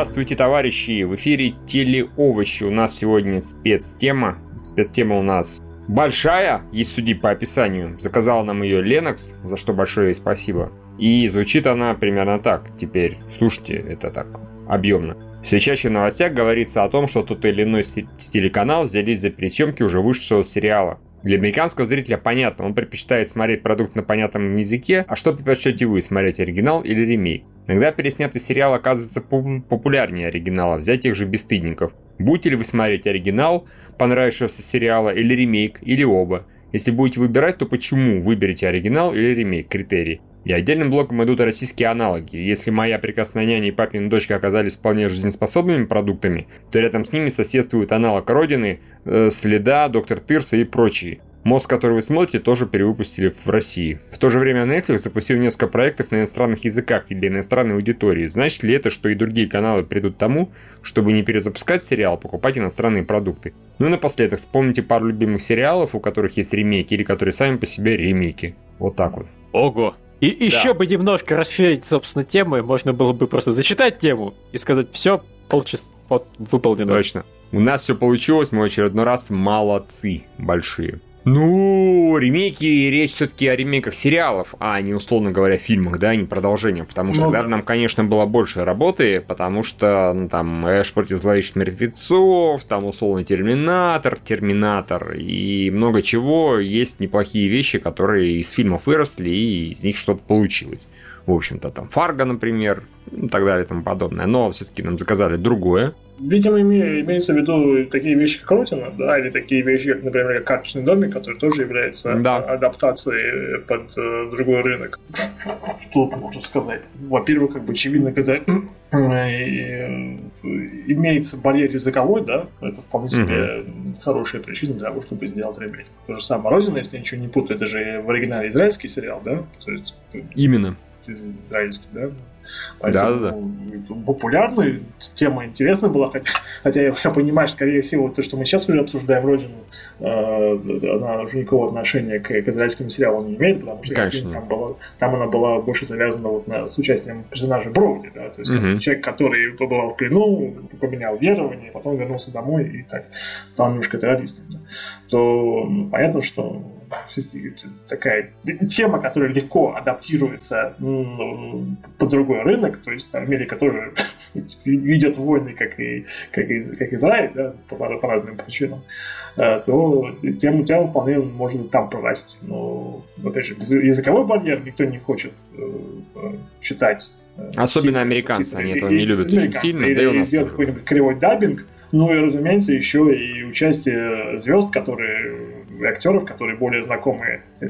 Здравствуйте, товарищи! В эфире Телеовощи. У нас сегодня спецтема. Спецтема у нас большая, есть судить по описанию. Заказал нам ее Ленокс, за что большое ей спасибо. И звучит она примерно так. Теперь слушайте, это так объемно. Все чаще в новостях говорится о том, что тот или иной телеканал взялись за пересъемки уже вышедшего сериала. Для американского зрителя понятно, он предпочитает смотреть продукт на понятном языке, а что предпочтете вы, смотреть оригинал или ремейк? Иногда переснятый сериал оказывается популярнее оригинала, взять тех же «Бесстыдников». Будете ли вы смотреть оригинал понравившегося сериала или ремейк, или оба? Если будете выбирать, то почему выберете оригинал или ремейк? Критерий. И отдельным блоком идут российские аналоги. Если «Моя прекрасная няня» и «Папина дочка» оказались вполне жизнеспособными продуктами, то рядом с ними соседствует аналог «Родины», э, «Следа», «Доктор Тырса» и прочие. Мост, который вы смотрите, тоже перевыпустили в России. В то же время Netflix запустил несколько проектов на иностранных языках и для иностранной аудитории. Значит ли это, что и другие каналы придут тому, чтобы не перезапускать сериал, а покупать иностранные продукты? Ну и напоследок, вспомните пару любимых сериалов, у которых есть ремейки или которые сами по себе ремейки. Вот так вот. Ого! И да. еще бы немножко расширить, собственно, тему, и можно было бы просто зачитать тему и сказать, все, полчаса, вот, выполнено. Точно. У нас все получилось, мы очередной раз молодцы большие. Ну, ремейки, речь все-таки о ремейках сериалов, а не, условно говоря, фильмах, да, не продолжениях, потому что ну, тогда да. нам, конечно, было больше работы, потому что, ну, там, Эш против зловещих мертвецов, там, условно, Терминатор, Терминатор и много чего, есть неплохие вещи, которые из фильмов выросли, и из них что-то получилось. В общем-то, там, Фарго, например, и так далее и тому подобное. Но все-таки нам заказали другое. Видимо, имеется в виду такие вещи, как Рутина, да, или такие вещи, как, например, карточный домик, который тоже является да. адаптацией под э, другой рынок. Что тут можно сказать? Во-первых, как бы очевидно, когда э, имеется барьер языковой, да, это вполне себе угу. хорошая причина для того, чтобы сделать ремейк. То же самое Родина, если я ничего не путаю, это же в оригинале израильский сериал, да? То есть, Именно. Израильский, да? Поэтому да, да, да. популярная тема интересная была, хотя, хотя я, я понимаю, что, скорее всего, то, что мы сейчас уже обсуждаем Родину, э, она уже никакого отношения к, к израильскому сериалу не имеет, потому что Конечно. там, была, там она была больше завязана вот на, с участием персонажа Броуди, да, то есть угу. человек, который побывал в плену, поменял верование, потом вернулся домой и так стал немножко террористом, да, то понятно, что такая тема, которая легко адаптируется по другой рынок, то есть Америка тоже ведет войны, как и, как и как Израиль, да, по, по разным причинам, э, то тему, тему вполне можно там прорасти. Но, опять же, языковой барьер никто не хочет э, читать э, Особенно титры, американцы, титры, они этого не любят очень сильно, или, да и у нас делать какой-нибудь кривой даббинг, ну и, разумеется, еще и участие звезд, которые актеров, которые более знакомые э,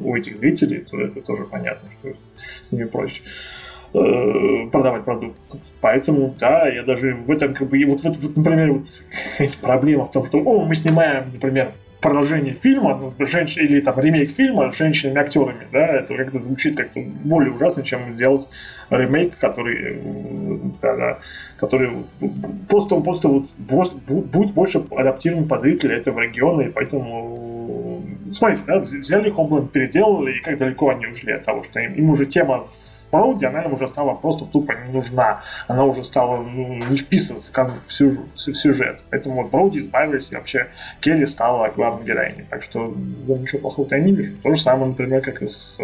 у этих зрителей, то это тоже понятно, что с ними проще э, продавать продукт. Поэтому, да, я даже в этом как бы... Вот, вот, вот например, вот проблема в том, что, о, мы снимаем, например, продолжение фильма, ну, женщин, или там ремейк фильма с женщинами-актерами, да, это как-то звучит как-то более ужасно, чем сделать ремейк, который, да, да, который просто, просто вот, просто будет больше адаптирован под зрителя этого региона, и поэтому смотрите, да, взяли Homeland, переделали, и как далеко они ушли от того, что им, им уже тема с Броуди, она им уже стала просто тупо не нужна. Она уже стала ну, не вписываться как в, сюжет, в сюжет. Поэтому вот Броуди избавились, и вообще Келли стала главной героиней. Так что я ничего плохого я не вижу. То же самое, например, как и с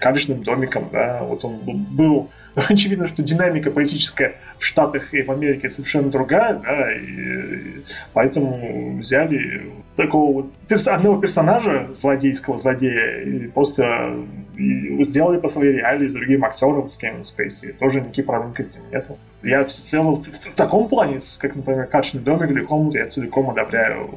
карточным домиком. Да? Вот он был... Очевидно, что динамика политическая в Штатах и в Америке совершенно другая, да, и поэтому взяли такого вот перс- одного персонажа, злодейского злодея, и просто сделали по своей реалии с другим актером, с Кевином Спейси. Тоже никаких проблем с этим нету. Я всецело в, в, в таком плане, как, например, «Качный домик» или «Хомут», я целиком одобряю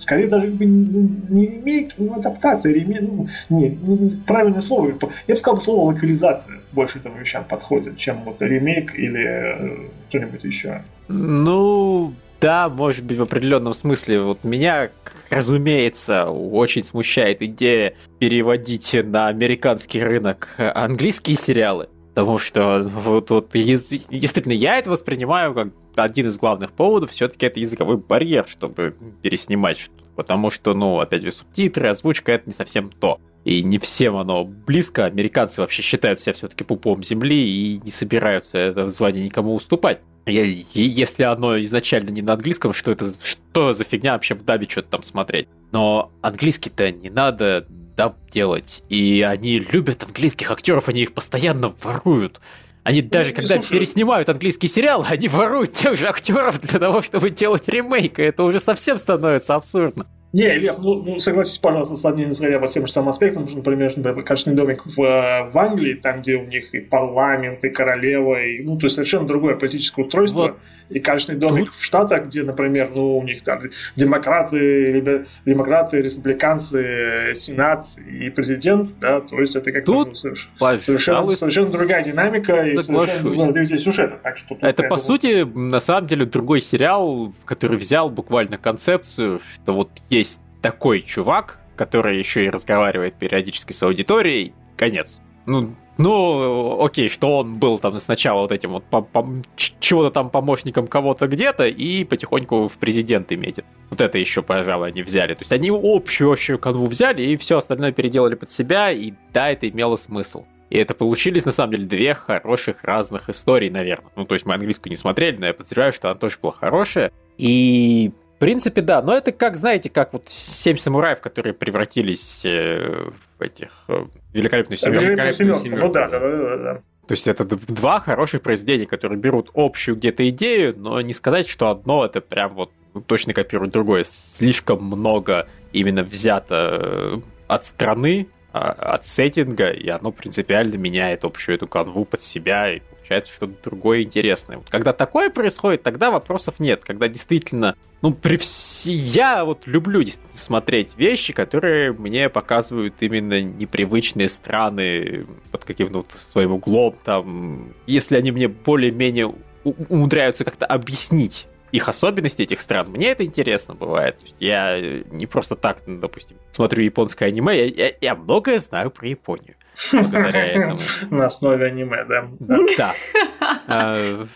скорее даже как бы не ремейк, ну, адаптация, ремейк, ну, не, не, правильное слово, я бы сказал, слово локализация больше этому вещам подходит, чем вот ремейк или э, что-нибудь еще. Ну, да, может быть, в определенном смысле. Вот меня, разумеется, очень смущает идея переводить на американский рынок английские сериалы. Потому что вот, вот действительно я это воспринимаю как один из главных поводов, все-таки это языковой барьер, чтобы переснимать что-то. Потому что, ну, опять же, субтитры, озвучка это не совсем то. И не всем оно близко. Американцы вообще считают себя все-таки пупом земли и не собираются это звание никому уступать. И если оно изначально не на английском, что это что за фигня вообще в дабе что-то там смотреть? Но английский-то не надо даб делать. И они любят английских актеров, они их постоянно воруют. Они ну, даже, когда слушай. переснимают английский сериал, они воруют тех же актеров для того, чтобы делать ремейк, и это уже совсем становится абсурдно. Не, Лев, ну, ну согласись, пожалуйста, с одним из по тем же самым аспектам, например, например «Качный домик» в, в Англии, там, где у них и парламент, и королева, и, ну, то есть совершенно другое политическое устройство. Вот и качественный домик Тут... в Штатах, где, например, ну, у них там демократы, демократы, республиканцы, сенат и президент, да, то есть это как-то Тут... ну, совершенно, совершенно другая динамика и совершенно другое развитие сюжета. Так что это, по думаю... сути, на самом деле, другой сериал, который взял буквально концепцию, что вот есть такой чувак, который еще и разговаривает периодически с аудиторией, конец. Ну, ну, окей, что он был там сначала вот этим вот чего-то там помощником кого-то где-то и потихоньку в президенты метит. Вот это еще, пожалуй, они взяли. То есть они общую-общую канву взяли и все остальное переделали под себя, и да, это имело смысл. И это получились, на самом деле, две хороших разных истории, наверное. Ну, то есть мы английскую не смотрели, но я подозреваю, что она тоже была хорошая. И в принципе, да, но это как, знаете, как вот семь самураев, которые превратились э, в этих э, великолепную семерку. Великолепную семерку. Ну да, да, да, да, да. То есть это два хороших произведения, которые берут общую где-то идею, но не сказать, что одно это прям вот точно копирует другое. Слишком много именно взято э, от страны, а, от сеттинга, и оно принципиально меняет общую эту канву под себя, и получается что-то другое интересное. Вот когда такое происходит, тогда вопросов нет. Когда действительно ну, при вс... я вот люблю смотреть вещи, которые мне показывают именно непривычные страны под каким-то вот своим углом, там, если они мне более-менее умудряются как-то объяснить их особенности этих стран, мне это интересно бывает. То есть я не просто так, допустим, смотрю японское аниме, я, я, я многое знаю про Японию. На основе аниме, да. Да. А,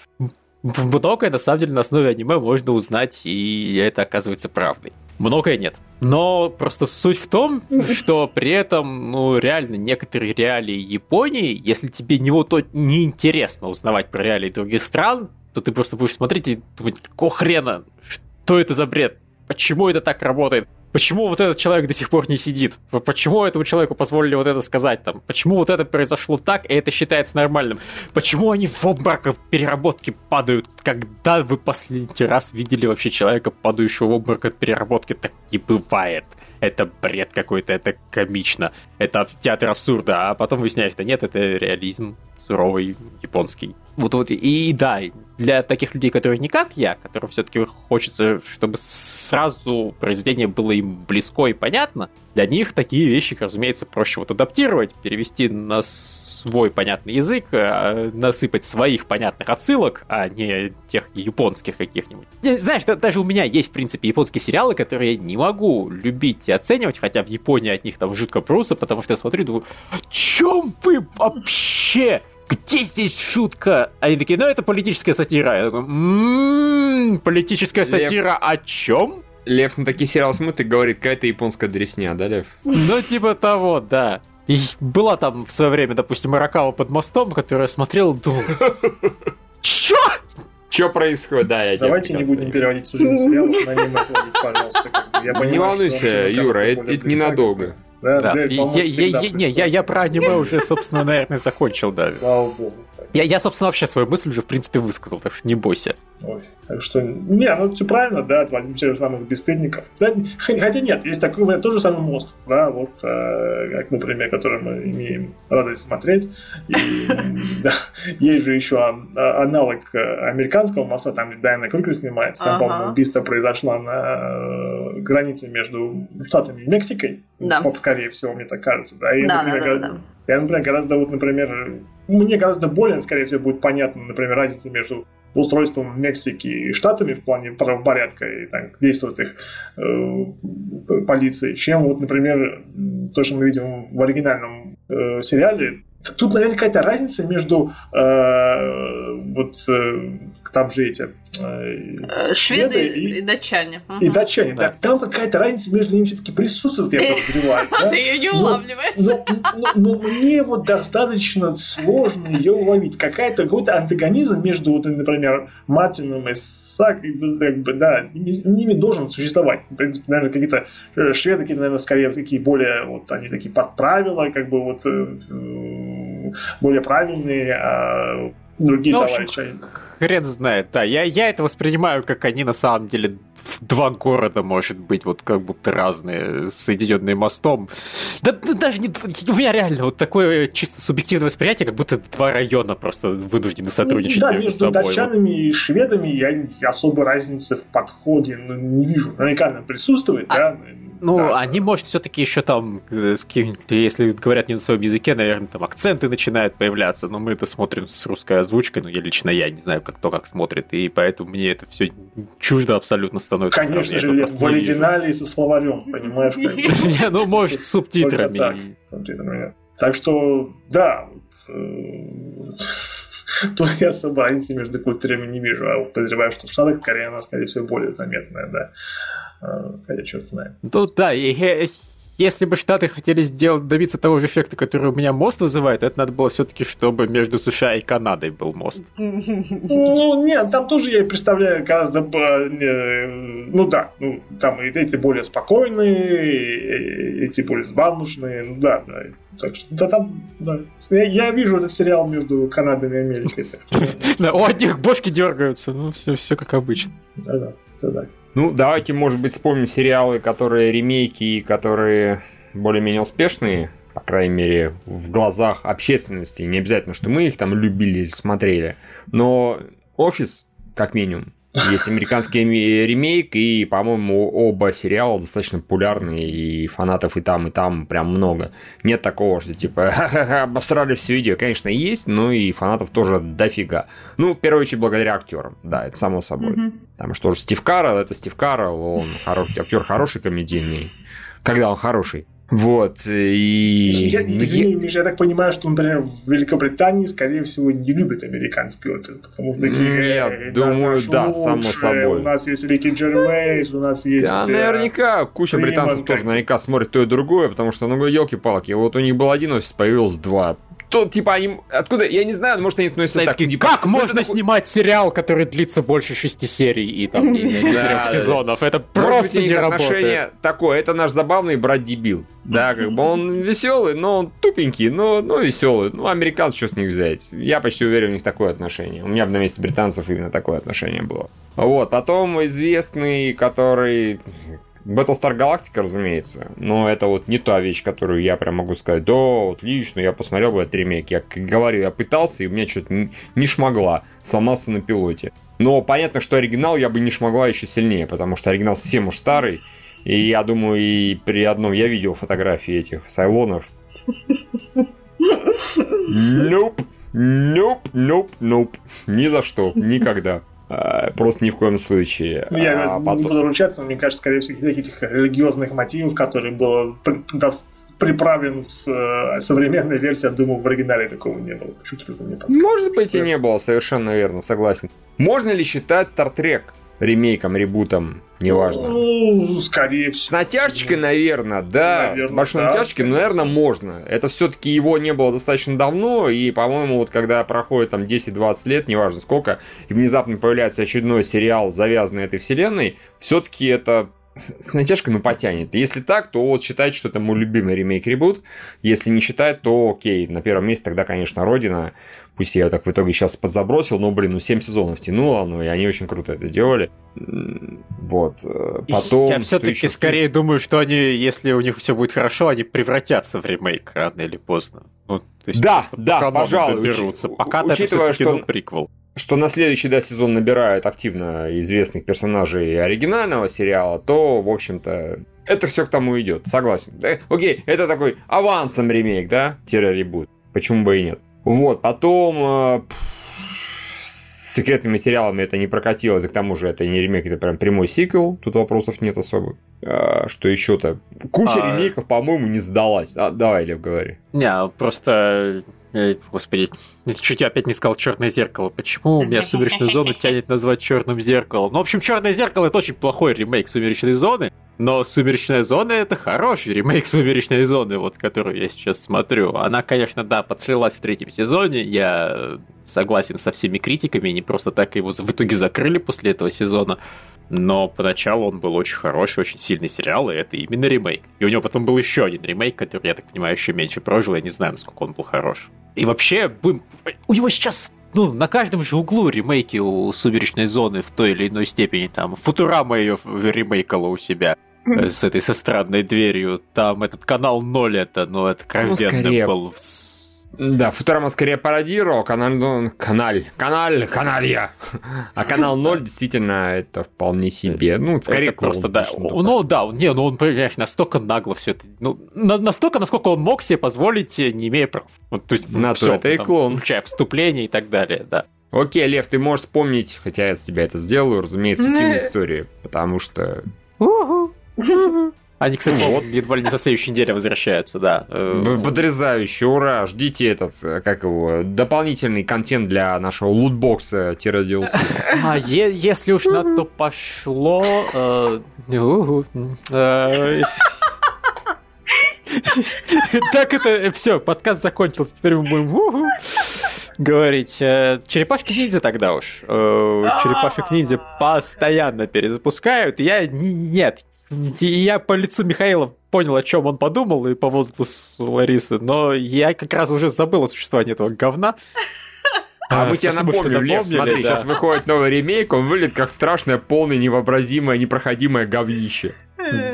многое, на самом деле, на основе аниме можно узнать, и это оказывается правдой. Многое нет. Но просто суть в том, что при этом, ну, реально, некоторые реалии Японии, если тебе не вот то неинтересно узнавать про реалии других стран, то ты просто будешь смотреть и думать, какого хрена, что это за бред, почему это так работает, Почему вот этот человек до сих пор не сидит? Почему этому человеку позволили вот это сказать там? Почему вот это произошло так, и это считается нормальным? Почему они в обморок переработки падают? Когда вы последний раз видели вообще человека, падающего в обморок от переработки? Так не бывает. Это бред какой-то, это комично. Это театр абсурда. А потом выясняешь, что нет, это реализм суровый японский. Вот, вот, и, и да, для таких людей, которые не как я, которым все-таки хочется, чтобы сразу произведение было им близко и понятно, для них такие вещи, разумеется, проще вот адаптировать, перевести на свой понятный язык, э, насыпать своих понятных отсылок, а не тех японских каких-нибудь. Знаешь, даже у меня есть, в принципе, японские сериалы, которые я не могу любить и оценивать, хотя в Японии от них там жутко пруса, потому что я смотрю и думаю, о чем вы вообще? Где здесь шутка? Они такие, ну это политическая сатира. Я такой, м-м, политическая сатира Лев... о чем? Лев на такие сериалы смотрит и говорит, какая-то японская дресня, да, Лев? Ну, типа того, да. И была там в свое время, допустим, Маракава под мостом, которую я смотрел и думал, чё? Что происходит? Да, я Давайте не будем переводить служебный сериал на аниме пожалуйста. Я понимаю, не волнуйся, Юра, это ненадолго. Да, да. Дверь, я, я, я, не, я, я про аниме уже, собственно, наверное, закончил, да. Слава богу. Я, я, собственно, вообще свою мысль уже, в принципе, высказал, так что не бойся. Ой, так что, не, ну все правильно, да, возьмем тех же самых бесстыдников. Да, хотя нет, есть такой вариант, тот же самый мост, да, вот, э, как, например, который мы имеем радость смотреть. И, да, есть же еще а, аналог э, американского моста, там, Дайна Крюгер снимается, там, ага. по-моему, убийство произошло на э, границе между Штатами и Мексикой, да. скорее всего, мне так кажется, да, и, да, например, да, да, да. Я, например, гораздо, вот, например, мне гораздо более, скорее всего, будет понятно, например, разница между устройством Мексики и Штатами в плане правопорядка и там, действует их э, полиция, чем вот, например, то, что мы видим в оригинальном э, сериале. Тут, наверное, какая-то разница между э, вот э, там же эти Э, шведы и, и датчане. И датчане. Да. Там какая-то разница между ними все-таки присутствует, я подозреваю. Ты ее не улавливаешь. Но мне вот достаточно сложно ее уловить. Какая-то какой-то антагонизм между, вот, например, Мартином и Сак, как бы, да, ними должен существовать. В принципе, наверное, какие-то э, шведы, какие-то, наверное, скорее какие более, вот они такие под правила, как бы вот э, более правильные, а другие ну, товарищи. Хрен знает, да. Я, я это воспринимаю, как они на самом деле два города, может быть, вот как будто разные, соединенные мостом. Да, да даже не... У меня реально вот такое чисто субъективное восприятие, как будто два района просто вынуждены сотрудничать Да, между, между собой. датчанами и шведами я особой разницы в подходе ну, не вижу. Наверняка она присутствует, а, да, ну, да, они, может, все-таки еще там, э, если говорят не на своем языке, наверное, там акценты начинают появляться, но мы это смотрим с русской озвучкой, ну, я лично я не знаю, как кто как смотрит, и поэтому мне это все чуждо абсолютно становится. Конечно же, в оригинале со словарем, понимаешь? Ну, может, с субтитрами. Так что, да, э, тут я особо разницы между культурами не вижу, а подозреваю, что в Штатах Корея, она, скорее всего, более заметная, да. А, хотя черт знает. Ну да, и, если бы Штаты хотели сделать, добиться того же эффекта, который у меня мост вызывает, это надо было все-таки, чтобы между США и Канадой был мост. Ну, нет, там тоже я представляю гораздо... Ну да, ну, там эти более спокойные, эти более забавнушные, ну да, да. Так что, да, там, да. Я, я вижу этот сериал между Канадой и Америкой. Да, у одних бошки дергаются, ну, все, все как обычно. Да, да, все так. Ну, давайте, может быть, вспомним сериалы, которые ремейки, которые более-менее успешные, по крайней мере, в глазах общественности. Не обязательно, что мы их там любили или смотрели. Но «Офис», как минимум, есть американский ремейк, и, по-моему, оба сериала достаточно популярные, и фанатов и там, и там прям много. Нет такого, что типа обосрали все видео. Конечно, есть, но и фанатов тоже дофига. Ну, в первую очередь, благодаря актерам. Да, это само собой. Mm-hmm. Потому что Стив Карл, это Стив Карл, он хороший, актер хороший комедийный. Когда он хороший. Вот, и... Я, извини, Миша, я так понимаю, что, например, в Великобритании, скорее всего, не любят американский офис, потому что такие... Нет, думаю, да, лучше, само собой. У нас есть Рики Джервейс, у нас есть... Да, э, наверняка, куча британцев тоже наверняка смотрит то и другое, потому что, ну, елки-палки, вот у них был один офис, появилось два то, типа, они... Откуда? Я не знаю, может, они относятся так. Такие, типа, как можно такой... снимать сериал, который длится больше шести серий и там четырех сезонов? Это просто не работает. такое. Это наш забавный брат-дебил. Да, как бы он веселый, но он тупенький, но, но веселый. Ну, американцы что с них взять? Я почти уверен, у них такое отношение. У меня бы на месте британцев именно такое отношение было. Вот, потом известный, который Battlestar Galactica, разумеется, но это вот не та вещь, которую я прям могу сказать, да, отлично, я посмотрел бы этот ремейк. Я, как говорю, я пытался, и у меня что-то не, не шмогла, сломался на пилоте. Но понятно, что оригинал я бы не шмогла еще сильнее, потому что оригинал совсем уж старый, и я думаю, и при одном я видел фотографии этих сайлонов. Nope, nope, nope, nope. Ни за что, никогда. Э, просто ни в коем случае. Ну, я а не потом... буду ручаться, но мне кажется, скорее всего, из этих религиозных мотивов, которые был приправлен в э, современной версии, я думаю, в оригинале такого не было. Почему-то мне Может быть и не было, совершенно верно, согласен. Можно ли считать Star Trek ремейком, ребутом, неважно. Ну, скорее всего. С натяжечкой, наверное, да. Наверное, с большой да, натяжечкой, но, наверное, можно. Это все-таки его не было достаточно давно, и, по-моему, вот когда проходит там 10-20 лет, неважно сколько, и внезапно появляется очередной сериал, завязанный этой вселенной, все-таки это с, натяжкой, ну, потянет. Если так, то вот считайте, что это мой любимый ремейк-ребут. Если не считать, то окей, на первом месте тогда, конечно, Родина. Пусть я так в итоге сейчас подзабросил, но, блин, ну 7 сезонов тянуло, ну и они очень круто это делали. Вот. Э, потом... Я все-таки скорее думаю, что они, если у них все будет хорошо, они превратятся в ремейк рано или поздно. Ну, то есть да, да, пожалуй. Доберутся. Пока учитывая, что... приквел что на следующий да, сезон набирают активно известных персонажей оригинального сериала, то, в общем-то, это все к тому идет. Согласен. Да? Окей, это такой авансом ремейк, да? Тире-ребут. Почему бы и нет? Вот, потом... Э, секретными материалами это не прокатило, да к тому же это не ремейк, это прям прямой сиквел, тут вопросов нет особо. А, что еще-то? Куча а... ремейков, по-моему, не сдалась. А, давай, Лев, говори. Не, просто Эй, господи, чуть я опять не сказал черное зеркало. Почему у меня сумеречную зону тянет назвать черным зеркалом? Ну, в общем, черное зеркало это очень плохой ремейк сумеречной зоны. Но «Сумеречная зона» — это хороший ремейк «Сумеречной зоны», вот, которую я сейчас смотрю. Она, конечно, да, подслилась в третьем сезоне, я согласен со всеми критиками, не просто так его в итоге закрыли после этого сезона. Но поначалу он был очень хороший, очень сильный сериал, и это именно ремейк. И у него потом был еще один ремейк, который, я так понимаю, еще меньше прожил, я не знаю, насколько он был хорош. И вообще, у него сейчас ну, на каждом же углу ремейки у «Сумеречной зоны» в той или иной степени. Там Футурама ее ремейкала у себя с этой со странной дверью. Там этот канал 0 это, ну, это кровенно ну, скорее... был. Да, Футурама скорее пародировал, канал, ну, каналь, каналь, каналья. А канал 0 действительно это вполне себе, ну, скорее это просто, да, ну, да, не, ну, он, понимаешь, настолько нагло все это, ну, настолько, насколько он мог себе позволить, не имея прав. Вот, то есть, На все, это и клон. Включая вступление и так далее, да. Окей, Лев, ты можешь вспомнить, хотя я с тебя это сделаю, разумеется, утиные истории, потому что... Они, кстати, вот. едва ли не со следующей недели возвращаются, да. Э, потрясающе, ура! Ждите этот, э, как его, дополнительный контент для нашего лутбокса-DLC. А е- если уж на то пошло... Э, так это все, подкаст закончился, теперь мы будем говорить. Черепашки ниндзя тогда уж. Черепашек ниндзя постоянно перезапускают. Я нет, и я по лицу Михаила понял, о чем он подумал, и по возгласу Ларисы, но я как раз уже забыл о существовании этого говна. А, а мы тебе напомним, Лев, смотри, да. сейчас выходит новый ремейк, он выглядит как страшное, полное, невообразимое, непроходимое говнище.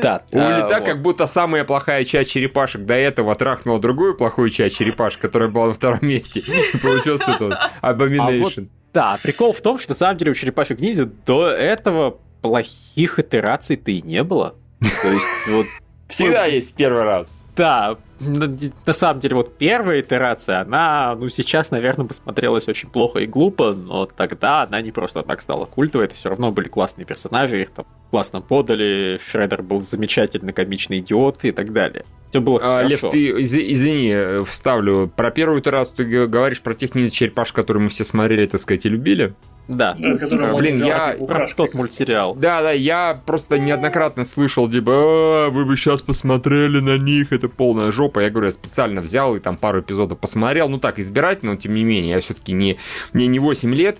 Да. Улета, а, как будто самая плохая часть черепашек до этого трахнула другую плохую часть черепашек, которая была на втором месте. И получился тут Abomination. А да, прикол в том, что на самом деле у черепашек ниндзя до этого плохих итераций-то и не было. То есть вот Всегда есть первый раз. Да, на, на самом деле, вот первая итерация, она, ну, сейчас, наверное, посмотрелась очень плохо и глупо, но тогда она не просто так стала культовой, это все равно были классные персонажи, их там классно подали, Шредер был замечательный комичный идиот и так далее. Все было а, Лев, ты, извини, э, вставлю. Про первую итерацию ты говоришь про тех черепаш, которые мы все смотрели, так сказать, и любили? Да. да Блин, я... Про тот мультсериал. Да, да, я просто неоднократно слышал, типа, а, вы бы сейчас посмотрели на них, это полная жопа. Я говорю, я специально взял и там пару эпизодов посмотрел. Ну так, избирательно, но тем не менее, я все-таки не... Мне не 8 лет,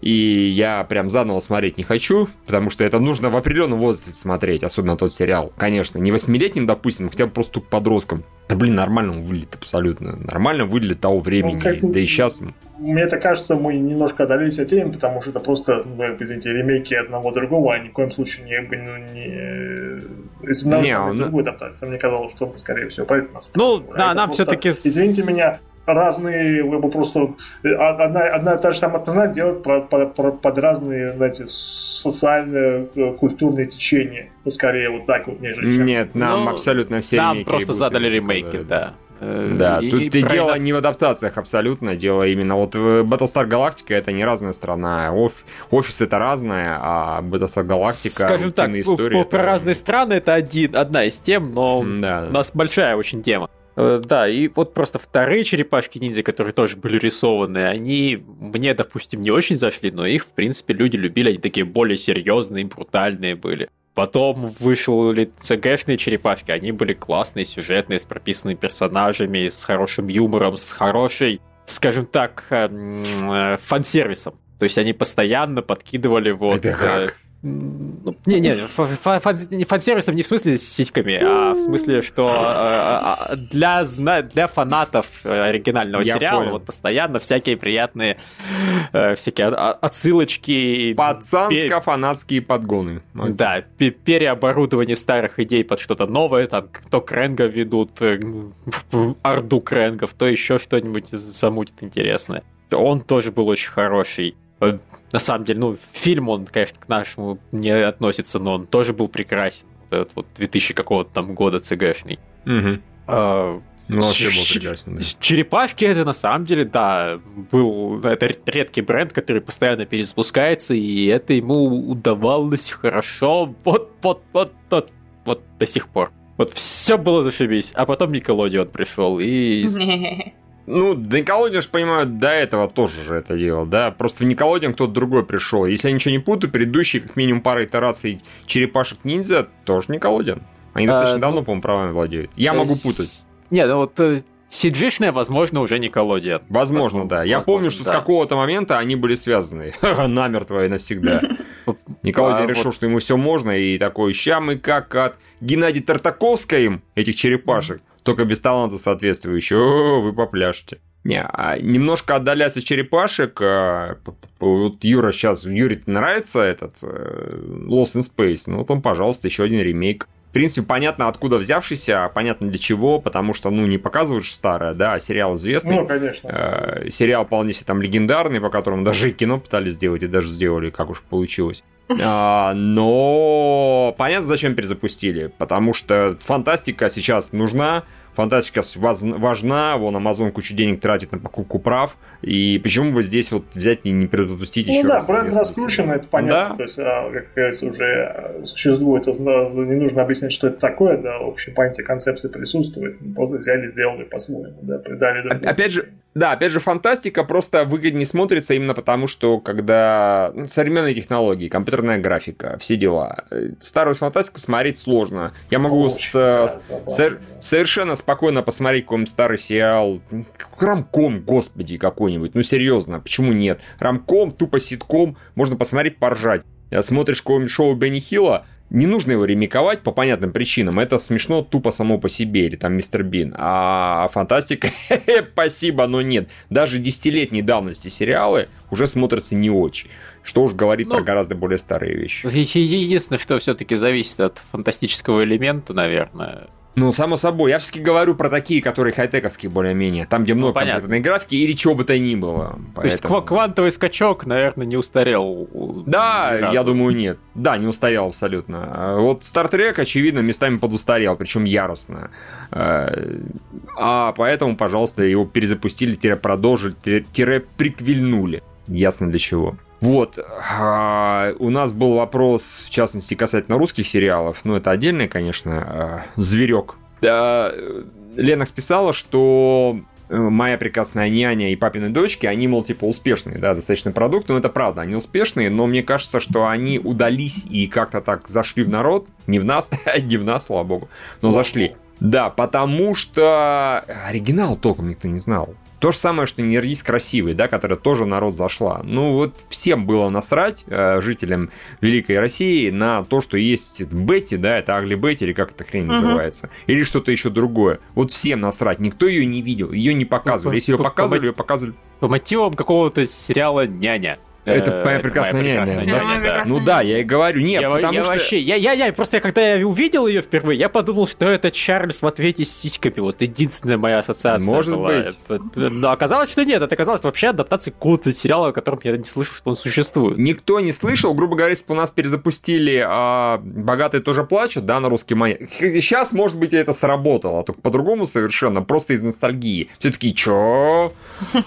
и я прям заново смотреть не хочу, потому что это нужно в определенном возрасте смотреть, особенно тот сериал. Конечно, не восьмилетним, допустим, хотя бы просто подростком. Да блин, нормально он выглядит абсолютно. Нормально выглядит того времени. Ну, как... Да и сейчас. Мне это кажется, мы немножко отдалились от темы, потому что это просто, ну, извините, ремейки одного другого, а ни в коем случае не... Ну, не... Если нам не, он... другую адаптацию, мне казалось, что скорее всего, поэтому нас... Ну, да, нам все-таки... Извините меня, разные, вы бы просто э, одна, одна та же самая страна делает под, под, под разные, знаете, социальные, э, культурные течения. Ну, скорее вот так вот, нежели чем. Нет, нам ну, абсолютно все Нам просто задали ремейки, да. Да, и, тут и, дело нас... не в адаптациях абсолютно, дело именно вот Battlestar Galactica это не разная страна, оф, офис это разная, а Battlestar Galactica Скажем так, истории по, это... про разные страны это один, одна из тем, но да. у нас большая очень тема. Э, да, и вот просто вторые черепашки-ниндзя, которые тоже были рисованы, они мне, допустим, не очень зашли, но их, в принципе, люди любили, они такие более серьезные, брутальные были. Потом вышли ЦГшные черепашки, они были классные, сюжетные, с прописанными персонажами, с хорошим юмором, с хорошей, скажем так, эм, э, фан-сервисом. То есть они постоянно подкидывали вот... Это как? Ну, не, не, фан-сервисом не в смысле с сиськами, а в смысле, что э, э, для, для фанатов оригинального Я сериала понял. вот постоянно всякие приятные э, всякие отсылочки. Пацанско-фанатские подгоны. Да, переоборудование старых идей под что-то новое, там, то Кренга ведут, Орду Кренгов, то еще что-нибудь замутит интересное. Он тоже был очень хороший. Э, на самом деле, ну, фильм, он, конечно, к нашему не относится, но он тоже был прекрасен. Вот этот вот 2000 какого-то там года ЦГшный. Угу. А, ну, вообще был прекрасен, да. Черепашки это на самом деле, да, был это редкий бренд, который постоянно перезапускается, и это ему удавалось хорошо вот, вот, вот, вот, вот до сих пор. Вот все было зашибись, а потом Никелодион пришел и Ну, да Николодин же, понимаю, до этого тоже же это делал, да? Просто в Николодин кто-то другой пришел. Если я ничего не путаю, предыдущие, как минимум, пара итераций черепашек-ниндзя тоже Николодин. Они а, достаточно а, давно, ну, по-моему, правами владеют. Я могу путать. Нет, ну вот э, Сиджишная, возможно, уже Николодия. Возможно, возможно да. Я возможно, помню, что да. с какого-то момента они были связаны. Намертво и навсегда. Николодий решил, что ему все можно, и такой, ща мы как от Геннадия Тартаковска им, этих черепашек, только без таланта соответствующего, вы попляшете. Не, а немножко отдаляясь от черепашек, а, вот Юра сейчас, Юре нравится этот э, Lost in Space, ну вот он, пожалуйста, еще один ремейк в принципе, понятно, откуда взявшийся, понятно для чего, потому что, ну, не показывают же старое, да, а сериал известный. Ну, конечно. Э, сериал вполне себе там легендарный, по которому даже и кино пытались сделать, и даже сделали, как уж получилось. А, но понятно, зачем перезапустили, потому что фантастика сейчас нужна, фантастика важна, вон Amazon кучу денег тратит на покупку прав, и почему бы здесь вот взять и не предотвратить ну, еще да, раз? да, бренд раскручен, это понятно, да? то есть, а, как говорится, уже э, существует, не нужно объяснять, что это такое, да, общая память концепции присутствует, просто взяли, сделали по-своему, да, придали. Опять же, да, опять же, фантастика просто выгоднее смотрится именно потому, что когда ну, современные технологии, компьютерная графика, все дела, э, старую фантастику смотреть сложно. Я могу Очень, с, да, с, да. совершенно спокойно посмотреть какой-нибудь старый сериал, рамком, господи, какой-нибудь, ну серьезно, почему нет? Рамком, тупо ситком, можно посмотреть, поржать. Смотришь какое-нибудь шоу Бенни Хилла, не нужно его ремиковать по понятным причинам. Это смешно тупо само по себе, или там Мистер Бин. А фантастика, спасибо, но нет. Даже десятилетней давности сериалы уже смотрятся не очень. Что уж говорить ну, про гораздо более старые вещи. Единственное, что все-таки зависит от фантастического элемента, наверное. Ну, само собой. Я все-таки говорю про такие, которые хай-тековские более-менее. Там, где ну, много ну, компьютерной графики или чего бы то ни было. То Поэтому... есть квантовый скачок, наверное, не устарел. Да, я думаю, нет. Да, не устарел абсолютно. Вот Star Trek, очевидно, местами подустарел, причем яростно. Э, а поэтому, пожалуйста, его перезапустили-продолжили-приквильнули. Ясно для чего. Вот, а, у нас был вопрос, в частности, касательно русских сериалов. Ну, это отдельный, конечно, а, зверек. Да, Ленокс писала, что э, «Моя прекрасная няня» и «Папины дочки», они, мол, типа успешные, да, достаточно продукты, но это правда, они успешные, но мне кажется, что они удались и как-то так зашли в народ, не в нас, не в нас, слава богу, но зашли. Да, потому что оригинал толком никто не знал. То же самое, что не родись красивый, да, которая тоже народ зашла. Ну вот всем было насрать, э, жителям Великой России, на то, что есть Бетти, да, это Агли Бетти, или как эта хрень uh-huh. называется, или что-то еще другое. Вот всем насрать, никто ее не видел, ее не показывали. Если ее показывали, ее показывали... По мотивам какого-то сериала «Няня». Это моя прекрасная няня. Ну да, я и говорю, нет, потому что... Вообще, я, я, я, просто когда я увидел ее впервые, я подумал, что это Чарльз в ответе с сиськами. Вот единственная моя ассоциация Может была. быть. Но оказалось, что нет. Это оказалось вообще адаптацией какого-то сериала, о котором я не слышал, что он существует. Никто не слышал. Грубо говоря, если бы у нас перезапустили а, «Богатые тоже плачут», да, на русский манер. Сейчас, может быть, это сработало, только по-другому совершенно, просто из ностальгии. Все таки чё?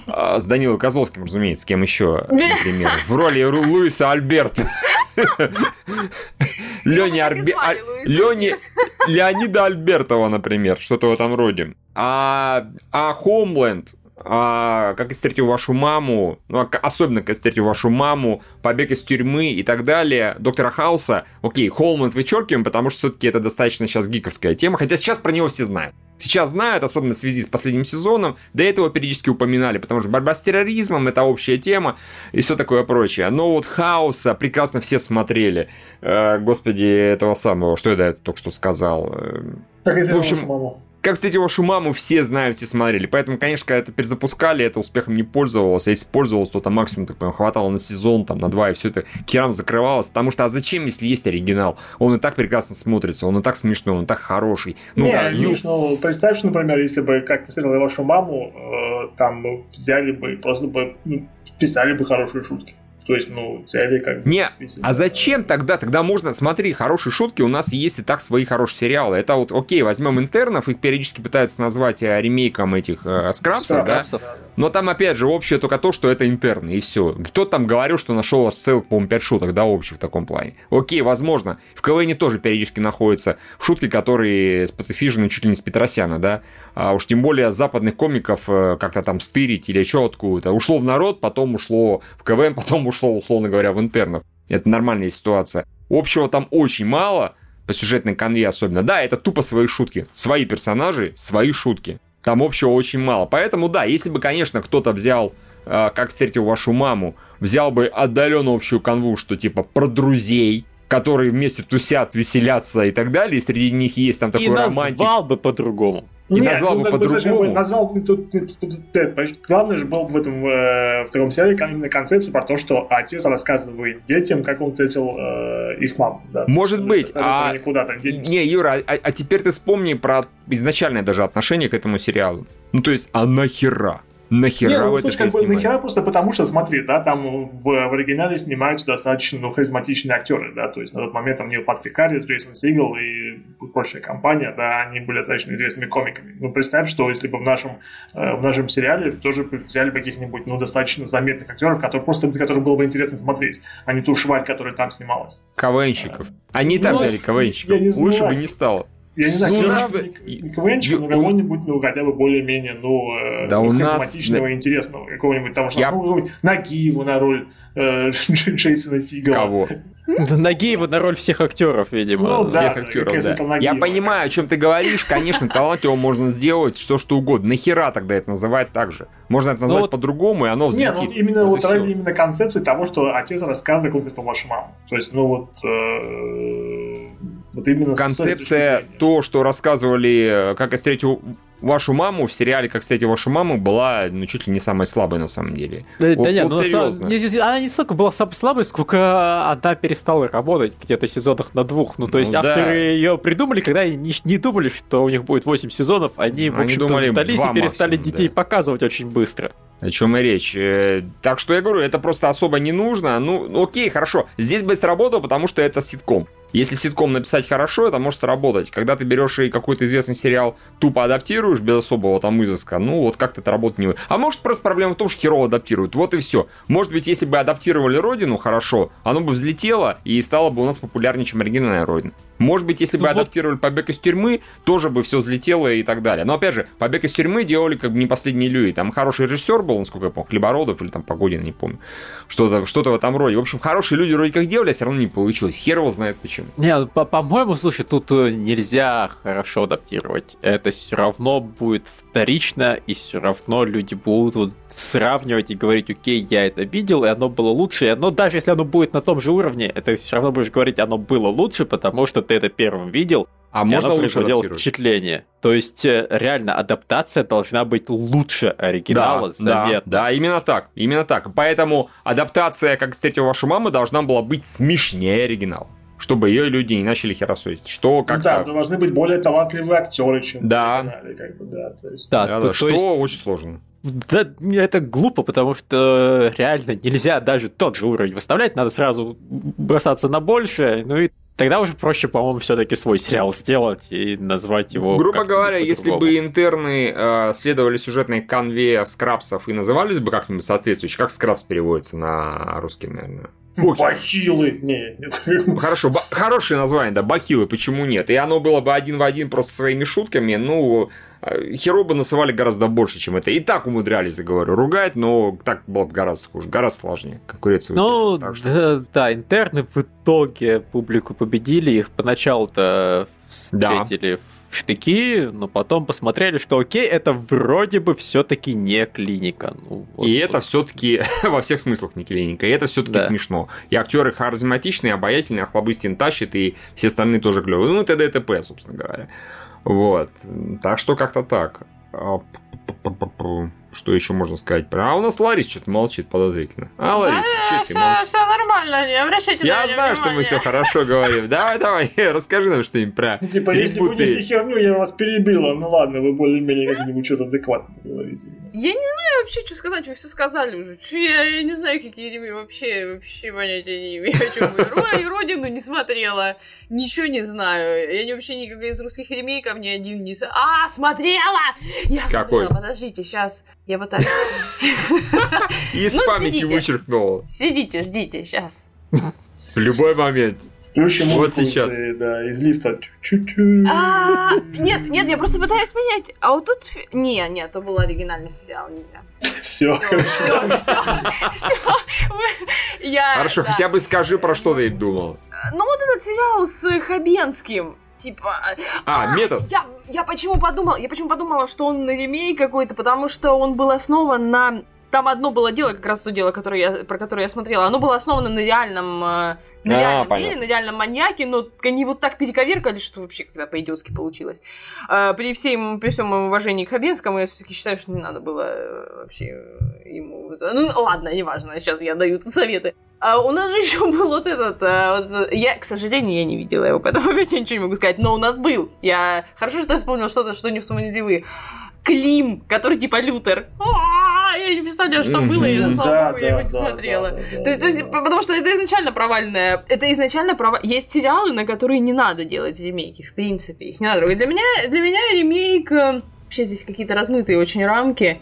А, с Данилой Козловским, разумеется, с кем еще, например в роли Луиса Альберта. Лёни Арбе... Лёни... Леонида Альбертова, например, что-то в этом роде. А, а Хоумленд, а, как я встретил вашу маму, ну, а особенно как я встретил вашу маму, побег из тюрьмы и так далее, доктора Хауса, окей, Холманд вычеркиваем, потому что все-таки это достаточно сейчас гиковская тема, хотя сейчас про него все знают. Сейчас знают, особенно в связи с последним сезоном, до этого периодически упоминали, потому что борьба с терроризмом это общая тема и все такое прочее. Но вот Хауса прекрасно все смотрели. Э, господи, этого самого, что я только что сказал. Э, как в общем, маму. Как встретил вашу маму, все знают, все смотрели. Поэтому, конечно, когда это перезапускали, это успехом не пользовалось. А если пользовалось, то там максимум, так понимаю, хватало на сезон, там, на два, и все это керам закрывалось. Потому что, а зачем, если есть оригинал? Он и так прекрасно смотрится, он и так смешной, он и так хороший. Ну, не, да, видишь, ну, представь, например, если бы, как встретил вашу маму, э, там взяли бы, просто бы, ну, писали бы хорошие шутки. То есть, ну, цели как бы Не, а зачем тогда? Тогда можно, смотри, хорошие шутки, у нас есть и так свои хорошие сериалы. Это вот, окей, возьмем интернов, их периодически пытаются назвать э, ремейком этих э, скрабсов, да? Но там, опять же, общее только то, что это интерны, и все. Кто там говорил, что нашел целых, по-моему, 5 шуток, да, общих в таком плане. Окей, возможно. В КВН тоже периодически находятся шутки, которые специфичны чуть ли не с Петросяна, да. А уж тем более западных комиков э, как-то там стырить или что откуда-то. Ушло в народ, потом ушло в КВН, потом ушло, условно говоря, в интернов. Это нормальная ситуация. Общего там очень мало, по сюжетной конве особенно. Да, это тупо свои шутки. Свои персонажи, свои шутки. Там общего очень мало. Поэтому, да, если бы, конечно, кто-то взял, э, как встретил вашу маму, взял бы отдаленно общую канву, что типа про друзей, которые вместе тусят, веселятся и так далее, и среди них есть там такой и романтик. И назвал бы по-другому. И Нет, назвал ну, бы по-другому. Назвал, тут, тут, тут, главное же был в этом э, втором сериале именно концепция про то, что отец рассказывает детям, как он встретил э, их маму. Да. Может быть. Это, а... куда-то. Не, Юра, а, а теперь ты вспомни про изначальное даже отношение к этому сериалу. Ну, то есть, а нахера? Нахера Нет, ну, слушай, как бы нахера просто потому, что, смотри, да, там в, в оригинале снимаются достаточно ну, харизматичные актеры, да, то есть на тот момент там Нил Патрик Харрис, Джейсон Сигел и прочая компания, да, они были достаточно известными комиками. Ну, представь, что если бы в нашем, э, в нашем сериале тоже взяли бы каких-нибудь, ну, достаточно заметных актеров, которые просто, которых было бы интересно смотреть, а не ту шваль, которая там снималась. КВНщиков. Они ну, так взяли КВНщиков. Лучше бы не стало. Я не знаю, ну, нас... не КВНчика, но кого-нибудь, ну, хотя бы более-менее, ну, э, да у нас... интересного, какого-нибудь, там, что, Я... ну, Нагиеву на роль э, Джейсона Сигала. Кого? Нагиева на роль всех актеров, видимо. Ну, всех да, актеров, да. Я понимаю, о чем ты говоришь. Конечно, талантливо можно сделать все, что угодно. Нахера тогда это называть так же? Можно это назвать ну, по-другому, и оно взлетит. Нет, ну, именно вот, вот ради именно концепции того, что отец рассказывает, как это ваша мама. То есть, ну вот... Э, вот именно Концепция, то, что рассказывали, как я встретил вашу маму в сериале «Как встретить вашу маму» была ну, чуть ли не самой слабой на самом деле. Да, вот, да нет, вот ну, серьезно. Не, она не столько была самой слабой, сколько она перестала работать где-то сезонах на двух. Ну, то есть ну, авторы да. ее придумали, когда они не, не думали, что у них будет 8 сезонов, они, в общем-то, сдались и перестали максимум, детей да. показывать очень быстро. О чем и речь. Э, так что я говорю, это просто особо не нужно. Ну, окей, хорошо. Здесь бы сработало, потому что это ситком. Если ситком написать хорошо, это может сработать. Когда ты берешь и какой-то известный сериал тупо адаптируешь без особого там изыска, ну вот как-то это работать не будет. А может просто проблема в том, что херово адаптируют. Вот и все. Может быть, если бы адаптировали Родину хорошо, оно бы взлетело и стало бы у нас популярнее, чем оригинальная Родина. Может быть, если бы ну, адаптировали вот... «Побег из тюрьмы», тоже бы все взлетело и так далее. Но, опять же, «Побег из тюрьмы» делали как бы не последний Люи. Там хороший режиссер был, насколько я помню, Хлебородов или там Погодин, не помню. Что-то что в этом роде. В общем, хорошие люди вроде как делали, а все равно не получилось. Хер его знает почему. Не, ну, по-моему, слушай, тут э, нельзя хорошо адаптировать. Это все равно будет вторично, и все равно люди будут сравнивать и говорить, окей, я это видел, и оно было лучше. Но даже если оно будет на том же уровне, это все равно будешь говорить, оно было лучше, потому что ты это первым видел, а можно оно производило впечатление. То есть, э, реально, адаптация должна быть лучше оригинала, да, заметно. Да, да, именно так, именно так. Поэтому адаптация, как встретил вашу маму, должна была быть смешнее оригинала чтобы ее люди не начали херососить. Что как Да, должны быть более талантливые актеры, чем да. в как бы, да, то есть... да, да, да, что есть... очень сложно. Да, это глупо, потому что реально нельзя даже тот же уровень выставлять, надо сразу бросаться на большее, ну и Тогда уже проще, по-моему, все-таки свой сериал сделать и назвать его. Грубо говоря, если бы интерны э, следовали сюжетной конве скрабсов и назывались бы как-нибудь соответствующе, как скрабс переводится на русский, наверное. Бахилы. Не, нет. Хорошо, ба- хорошее название, да, бахилы, почему нет? И оно было бы один в один просто своими шутками, ну, э, херо бы насывали гораздо больше, чем это. И так умудрялись, я говорю, ругать, но так было бы гораздо хуже, гораздо сложнее. Конкуренция Ну, да, что... да, интерны в итоге публику победили, их поначалу-то встретили да штыки, но потом посмотрели, что окей, это вроде бы все-таки не клиника. Ну, вот, и вот. это все-таки во всех смыслах не клиника, и это все-таки да. смешно. И актеры харизматичные, обаятельные, Охлобыстин тащит, и все остальные тоже клевые. Ну, т.д. т.п., собственно говоря. Вот. Так что как-то так. Что еще можно сказать? А у нас Ларис что-то молчит подозрительно. А, Ларис, да, что все, ты молчишь? все нормально, не обращайте Я знаю, что мы внимания. все хорошо говорим. Давай, давай, расскажи нам что-нибудь про Ну, типа, если несли херню, я вас перебила. Ну ладно, вы более-менее как-нибудь что-то адекватно говорите. Я не знаю вообще, что сказать, вы все сказали уже. Я, я не знаю, какие ремейки вообще, вообще понятия не имею, и Родину не смотрела, ничего не знаю. Я не- вообще никогда из русских ремейков ни один не... А, смотрела! Я Какой? смотрела, подождите, сейчас, я пытаюсь... Из Ну, памяти сидите. вычеркнул. Сидите, ждите, сейчас. В любой момент. Включим Вот сейчас. из, да, из лифта. А, Нет, нет, я просто пытаюсь понять. А вот тут... Не, нет, это был оригинальный сериал. Все. Все, все, все. Я... Хорошо, да. хотя бы скажи, про что ты думал. Ну вот этот сериал с Хабенским. Типа... А, метод. Я, я почему подумала? Я почему подумала, что он ремейк какой-то, потому что он был основан на... Там одно было дело, как раз то дело, которое я, про которое я смотрела, оно было основано на реальном... На А, реальном понятно. деле, на реальном маньяке, но они вот так перековеркали, что вообще когда по-идиотски получилось. Э, При, всем, при всем моем уважении к Хабенскому, я все-таки считаю, что не надо было э, вообще э, ему... Ну, ладно, неважно, сейчас я даю тут советы. А у нас же еще был вот этот... э, вот, я, к сожалению, я не видела его, поэтому опять я ничего не могу сказать. Но у нас был. Я... Хорошо, что я вспомнила что-то, что не вспомнили вы. Клим, который типа Лютер. А, Я не представляю, что было, и слава богу, я его не смотрела. То есть, то есть, потому что это изначально провальное. Это изначально прова... Есть сериалы, на которые не надо делать ремейки, в принципе. Их не надо. И для меня, для меня ремейк... э, Вообще здесь какие-то размытые очень рамки,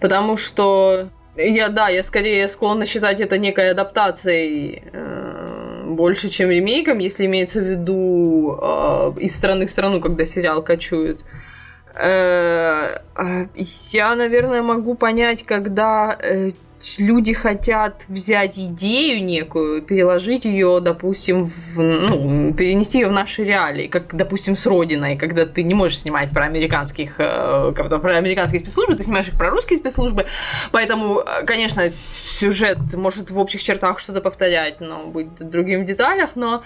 потому что я, да, я скорее склонна считать это некой адаптацией э, больше, чем ремейком, если имеется в виду э, из страны в страну, когда сериал кочует. Э, Я, наверное, могу понять, когда э, люди хотят взять идею некую, переложить ее, допустим, в, ну, перенести ее в наши реалии, как, допустим, с Родиной, когда ты не можешь снимать про американских, э, про американские спецслужбы, ты снимаешь их про русские спецслужбы, поэтому, э, конечно, сюжет может в общих чертах что-то повторять, но быть другим в деталях, но Э,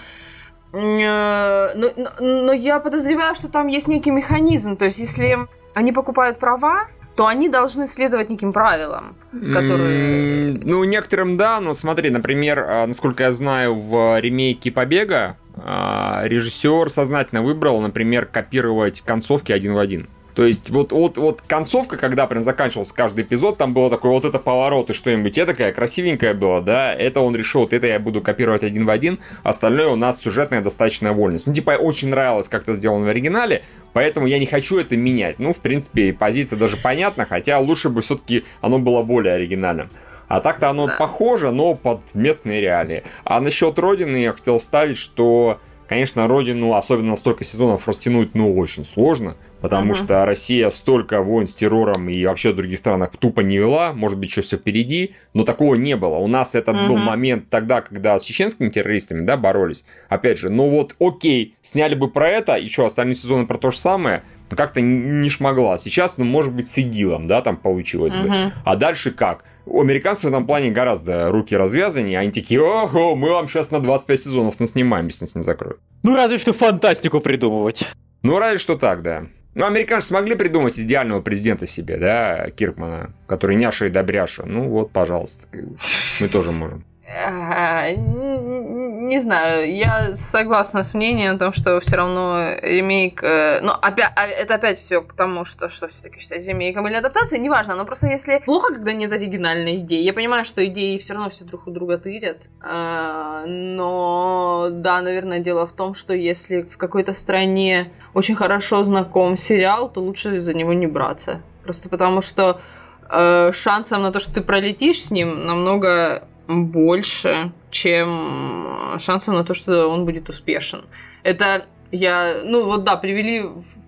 Но, но- но я подозреваю, что там есть некий механизм. То есть, если они покупают права, то они должны следовать неким правилам, которые... Ну, некоторым да, но смотри, например, а, насколько я знаю, в ремейке «Побега» а, режиссер сознательно выбрал, например, копировать концовки один в один. То есть вот, вот, вот концовка, когда прям заканчивался каждый эпизод, там было такое вот это поворот и что-нибудь, это такая красивенькая была, да, это он решил, вот это я буду копировать один в один, остальное у нас сюжетная достаточная вольность. Ну, типа, очень нравилось, как это сделано в оригинале, поэтому я не хочу это менять. Ну, в принципе, позиция даже понятна, хотя лучше бы все-таки оно было более оригинальным. А так-то оно Да. похоже, но под местные реалии. А насчет Родины я хотел ставить, что, конечно, Родину, особенно на столько сезонов, растянуть, ну, очень сложно. Потому Мгм. что Россия столько войн с террором и вообще в других странах тупо не вела. Может быть, еще все впереди. Но такого не было. У нас этот был Мгм. момент тогда, когда с чеченскими террористами, да, боролись. Опять же, ну вот, окей, сняли бы про это, еще остальные сезоны про то же самое, но как-то не шмогла. Сейчас, ну, может быть, с ИГИЛом, да, там получилось бы. Мгм. А дальше как? У американцев в этом плане гораздо руки развязаннее. Они такие, ого, мы вам сейчас на 25 сезонов наснимаем, если нас не закроют. Ну, разве что фантастику придумывать. Ну, разве что так, да. Ну, американцы смогли придумать идеального президента себе, да, Киркмана, который няша и добряша. Ну, вот, пожалуйста, мы тоже можем. Не знаю, я согласна с мнением о том, что все равно ремейк... э, Ну, опять, а, это опять все к тому, что, что все-таки считать ремейком или адаптацией, неважно, но просто если плохо, когда нет оригинальной идеи. Я понимаю, что идеи все равно все друг у друга тырят, а, но да, наверное, дело в том, что если в какой-то стране очень хорошо знаком сериал, то лучше за него не браться. Просто потому что э, шансов на то, что ты пролетишь с ним, намного больше, чем шансов на то, что он будет успешен. Это я, ну вот да, привели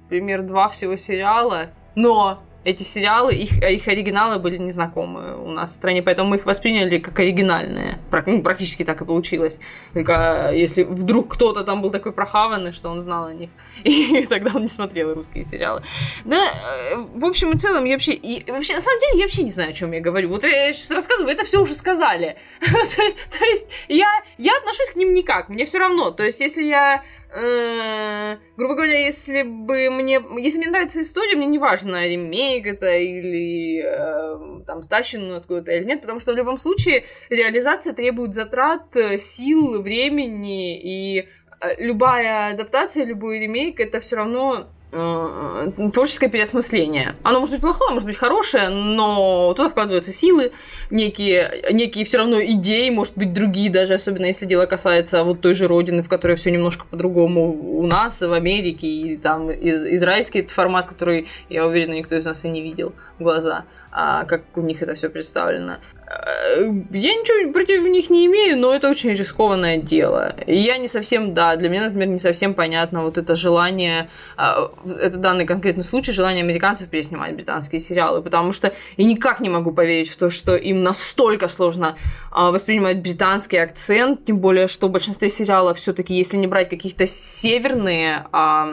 пример два всего сериала, но эти сериалы, их, их оригиналы были незнакомы у нас в стране, поэтому мы их восприняли как оригинальные. Ну, практически так и получилось. Только если вдруг кто-то там был такой прохаванный, что он знал о них, и тогда он не смотрел русские сериалы. Да, э, в общем и целом, я вообще, и, вообще, на самом деле, я вообще не знаю, о чем я говорю. Вот я сейчас рассказываю, это все уже сказали. То есть, я, я отношусь к ним никак, мне все равно. То есть, если я грубо говоря, если бы мне... Если мне нравится история, мне не важно, ремейк это или э, там стащен откуда-то или нет, потому что в любом случае реализация требует затрат, э, сил, времени, и э, любая адаптация, любой ремейк, это все равно Э, творческое переосмысление. Оно может быть плохое, может быть хорошее, но туда вкладываются силы, некие, некие все равно идеи, может быть, другие, даже особенно если дело касается вот той же родины, в которой все немножко по-другому у нас, в Америке, и там израильский формат, который, я уверена, никто из нас и не видел в глаза а как у них это все представлено. Э, я ничего против них не имею, но это очень рискованное дело. Я не совсем, да, для меня, например, не совсем понятно вот это желание, а, это данный конкретный случай, желание американцев переснимать британские сериалы, потому что я никак не могу поверить в то, что им настолько сложно а, воспринимать британский акцент, тем более, что в большинстве сериалов все таки если не брать каких-то северные, а,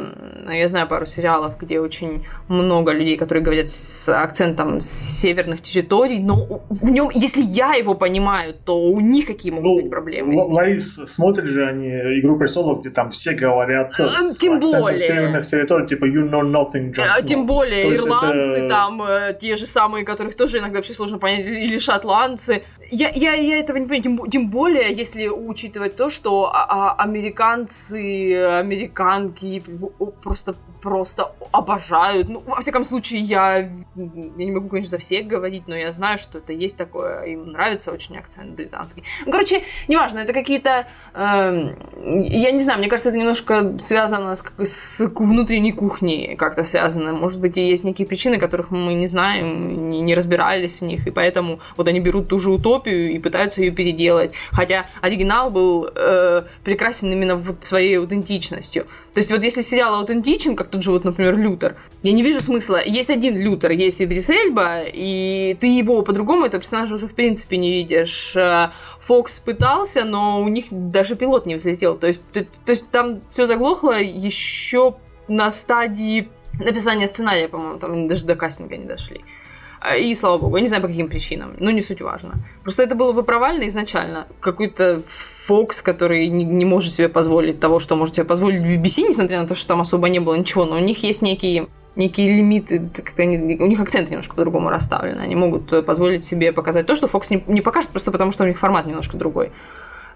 я знаю пару сериалов, где очень много людей, которые говорят с акцентом северных территорий, но в нем если я его понимаю, то у них какие могут ну, быть проблемы? Л- Ларис, смотрят же они «Игру престолов», где там все говорят а, с тем более. северных территорий, типа «You know nothing, Джон а, Тем более, то ирландцы это... там, э, те же самые, которых тоже иногда вообще сложно понять, или шотландцы. Я, я, я этого не понимаю, тем, тем более, если учитывать то, что а, а, американцы, американки просто просто обожают. Ну, во всяком случае, я, я не могу, конечно, за всех говорить, но я знаю, что это есть такое. Им нравится очень акцент британский. Ну, короче, неважно, это какие-то... Э, я не знаю, мне кажется, это немножко связано с, с внутренней кухней как-то связано. Может быть, и есть некие причины, которых мы не знаем, не, не разбирались в них, и поэтому вот они берут ту же утопию и пытаются ее переделать. Хотя оригинал был э, прекрасен именно вот своей аутентичностью. То есть вот если сериал аутентичен, как тот же вот, например, Лютер, я не вижу смысла. Есть один Лютер, есть Идрис Эльба, и ты его по-другому, этого персонажа уже в принципе не видишь. Э, Фокс пытался, но у них даже пилот не взлетел. То есть, то, то есть там все заглохло еще на стадии написания сценария, по-моему, там даже до кастинга не дошли. А, и слава богу, я не знаю по каким причинам, но не суть важно. Просто это было бы провально изначально. Какой-то Fox, который не, не может себе позволить того, что может себе позволить BBC, несмотря на то, что там особо не было ничего, но у них есть некие некие лимиты, они, у них акценты немножко по-другому расставлены. Они могут позволить себе показать то, что Fox не, не покажет, просто потому что у них формат немножко другой.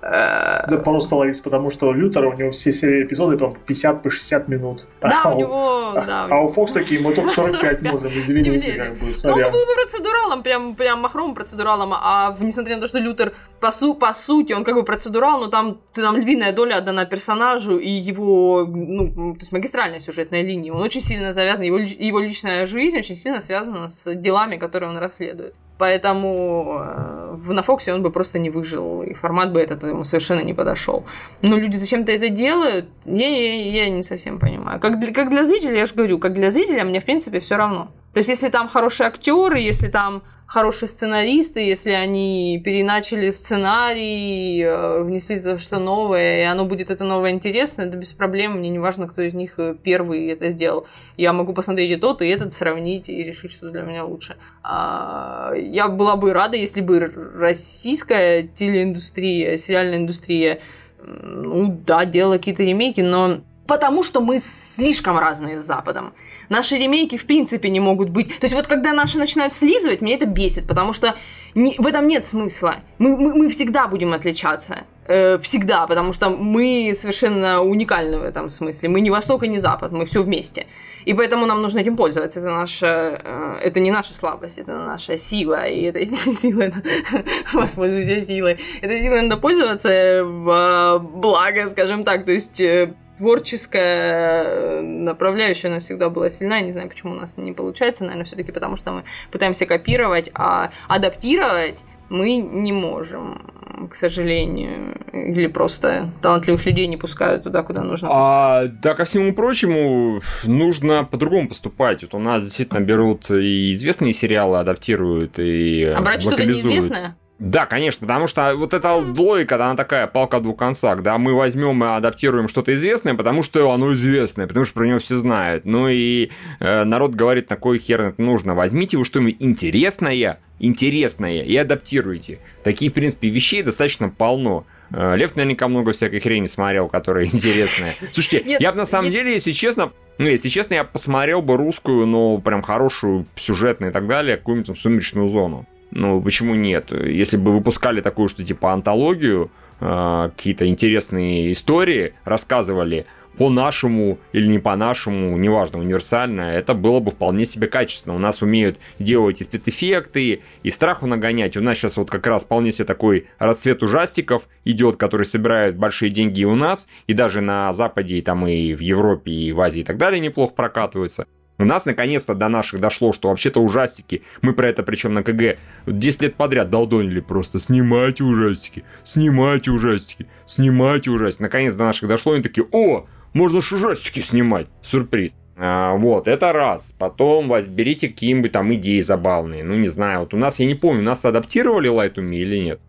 Это просто Ларис, потому что Лютера, у него все серии эпизоды по 50 по 60 минут. Да, а у него, да. А у Фокс такие, мы только 45 можем, извините, как бы, Ну, он был бы процедуралом, прям, прям махровым процедуралом, а несмотря на то, что Лютер, по, су по сути, он как бы процедурал, но там, там львиная доля отдана персонажу и его, ну, то есть магистральная сюжетная линия. Он очень сильно завязан, его, его личная жизнь очень сильно связана с делами, которые он расследует. Поэтому э, на Фоксе он бы просто не выжил, и формат бы этот ему совершенно не подошел. Но люди зачем-то это делают, я, я, я не совсем понимаю. Как для, как для зрителя, я же говорю, как для зрителя мне, в принципе, все равно. То есть, если там хорошие актеры, если там хорошие сценаристы, если они переначали сценарий, э, внесли то, что новое, и оно будет это новое интересно, это без проблем, мне не важно, кто из них э, первый это сделал. Я могу посмотреть и тот, и этот, сравнить и решить, что для меня лучше. А, я была бы рада, если бы российская телеиндустрия, сериальная индустрия, ну да, делала какие-то ремейки, но потому что мы слишком разные с Западом. Наши ремейки в принципе не могут быть... То есть вот когда наши начинают слизывать, меня это бесит, потому что не, в этом нет смысла. Мы, мы, мы всегда будем отличаться. Э, всегда, потому что мы совершенно уникальны в этом смысле. Мы не Восток и не Запад, мы все вместе. И поэтому нам нужно этим пользоваться. Это наша, э, это не наша слабость, это наша сила. И этой силой, воспользуйся силой. Этой силой надо пользоваться в благо, скажем так. То есть э, творческая э, направляющая, она всегда была сильна. Я не знаю, почему у нас не получается. Наверное, все-таки потому, что мы пытаемся копировать, а адаптировать мы не можем, к сожалению. Или просто талантливых людей не пускают туда, куда нужно. А, да, ко всему прочему, нужно по-другому поступать. Вот у нас действительно берут и известные сериалы, адаптируют, и А брать что-то неизвестное? Да, конечно, потому что вот эта логика, она такая палка о двух концах, да, мы возьмем и адаптируем что-то известное, потому что оно известное, потому что про него все знают. Ну и э, народ говорит, на кой хер это нужно. Возьмите вы что-нибудь интересное, интересное и адаптируйте. Таких, в принципе, вещей достаточно полно. Э, Лев наверняка много всякой хрени смотрел, которая интересная. Слушайте, Нет, я бы на самом есть... деле, если честно, ну, если честно, я посмотрел бы русскую, но прям хорошую, сюжетную и так далее, какую-нибудь там «Сумеречную зону». Ну, почему нет? Если бы выпускали такую, что типа антологию, э, какие-то интересные истории рассказывали, по-нашему или не по-нашему, неважно, универсально, это было бы вполне себе качественно. У нас умеют делать и спецэффекты, и страху нагонять. У нас сейчас вот как раз вполне себе такой расцвет ужастиков идет, который собирает большие деньги и у нас, и даже на Западе, и там и в Европе, и в Азии и так далее неплохо прокатываются. У нас наконец-то до наших дошло, что вообще-то ужастики, мы про это причем на КГ 10 лет подряд долдонили просто, снимайте ужастики, снимайте ужастики, снимайте ужастики. Наконец до наших дошло, и они такие, о, можно ж ужастики снимать. Сюрприз. А, вот, это раз. Потом берите какие-нибудь там идеи забавные. Ну, не знаю, вот у нас, я не помню, нас адаптировали Light Me или нет?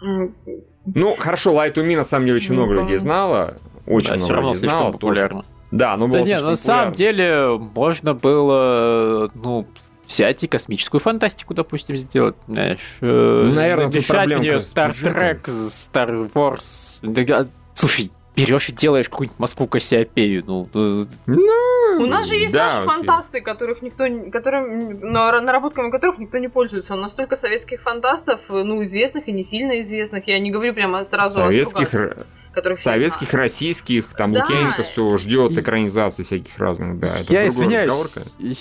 Ну, хорошо, Light Me на самом деле очень много людей знало. Очень да, много людей знало. популярно. Да, но было да нет, на самом деле можно было, ну, взять и космическую фантастику, допустим, сделать, знаешь. Э, ну, наверное, тут проблемка Star Trek, Star Wars. Слушай, берешь и делаешь какую-нибудь Москву Кассиопею. Ну, ну, у нас же есть да, наши окей. фантасты, которых никто, которым, наработками которых никто не пользуется. У нас столько советских фантастов, ну, известных и не сильно известных. Я не говорю прямо сразу Советских, которых советских, российских, там да. Лукьяненко все ждет экранизации всяких разных, да. Это я извиняюсь,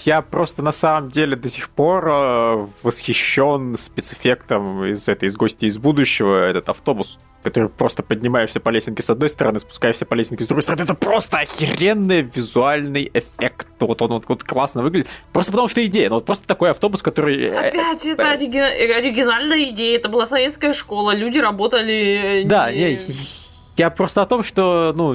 я просто на самом деле до сих пор э, восхищен спецэффектом из этой из гости из будущего, этот автобус который просто поднимаешься по лесенке с одной стороны, спускаешься по лесенке с другой стороны. Это просто охеренный визуальный эффект. Вот он вот, вот классно выглядит. Просто потому что идея. Ну вот просто такой автобус, который... Э, Опять это э, ориги... оригинальная идея. Это была советская школа. Люди работали... Да, не... Я просто о том, что, ну,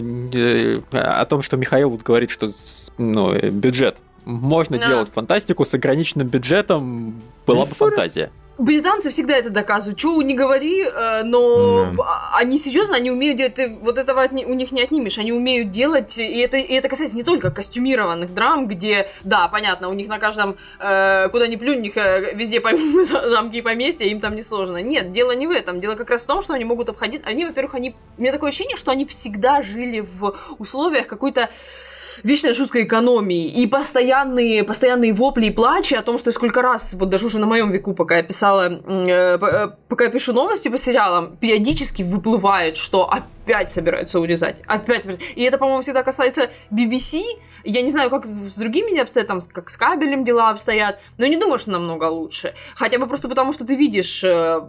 о том, что Михаил вот говорит, что ну, бюджет. Можно да. делать фантастику с ограниченным бюджетом, была бы фантазия. Британцы всегда это доказывают. Чего не говори, э, но mm. они серьезно, они умеют делать, ты вот этого от, у них не отнимешь. Они умеют делать, и это, и это касается не только костюмированных драм, где, да, понятно, у них на каждом, э, куда ни плюнь, у них э, везде замки и поместья, им там не сложно. Нет, дело не в этом. Дело как раз в том, что они могут обходить. Они, во-первых, они. У меня такое ощущение, что они всегда жили в условиях какой-то вечной жуткой экономии и постоянные, постоянные вопли и плачи о том, что сколько раз, вот даже уже на моем веку, пока я писала, э, э, пока я пишу новости по сериалам, периодически выплывает, что опять собираются урезать, опять. И это, по-моему, всегда касается BBC, я не знаю, как с другими не обстоят, там, как с кабелем дела обстоят, но не думаю, что намного лучше. Хотя бы просто потому, что ты видишь э,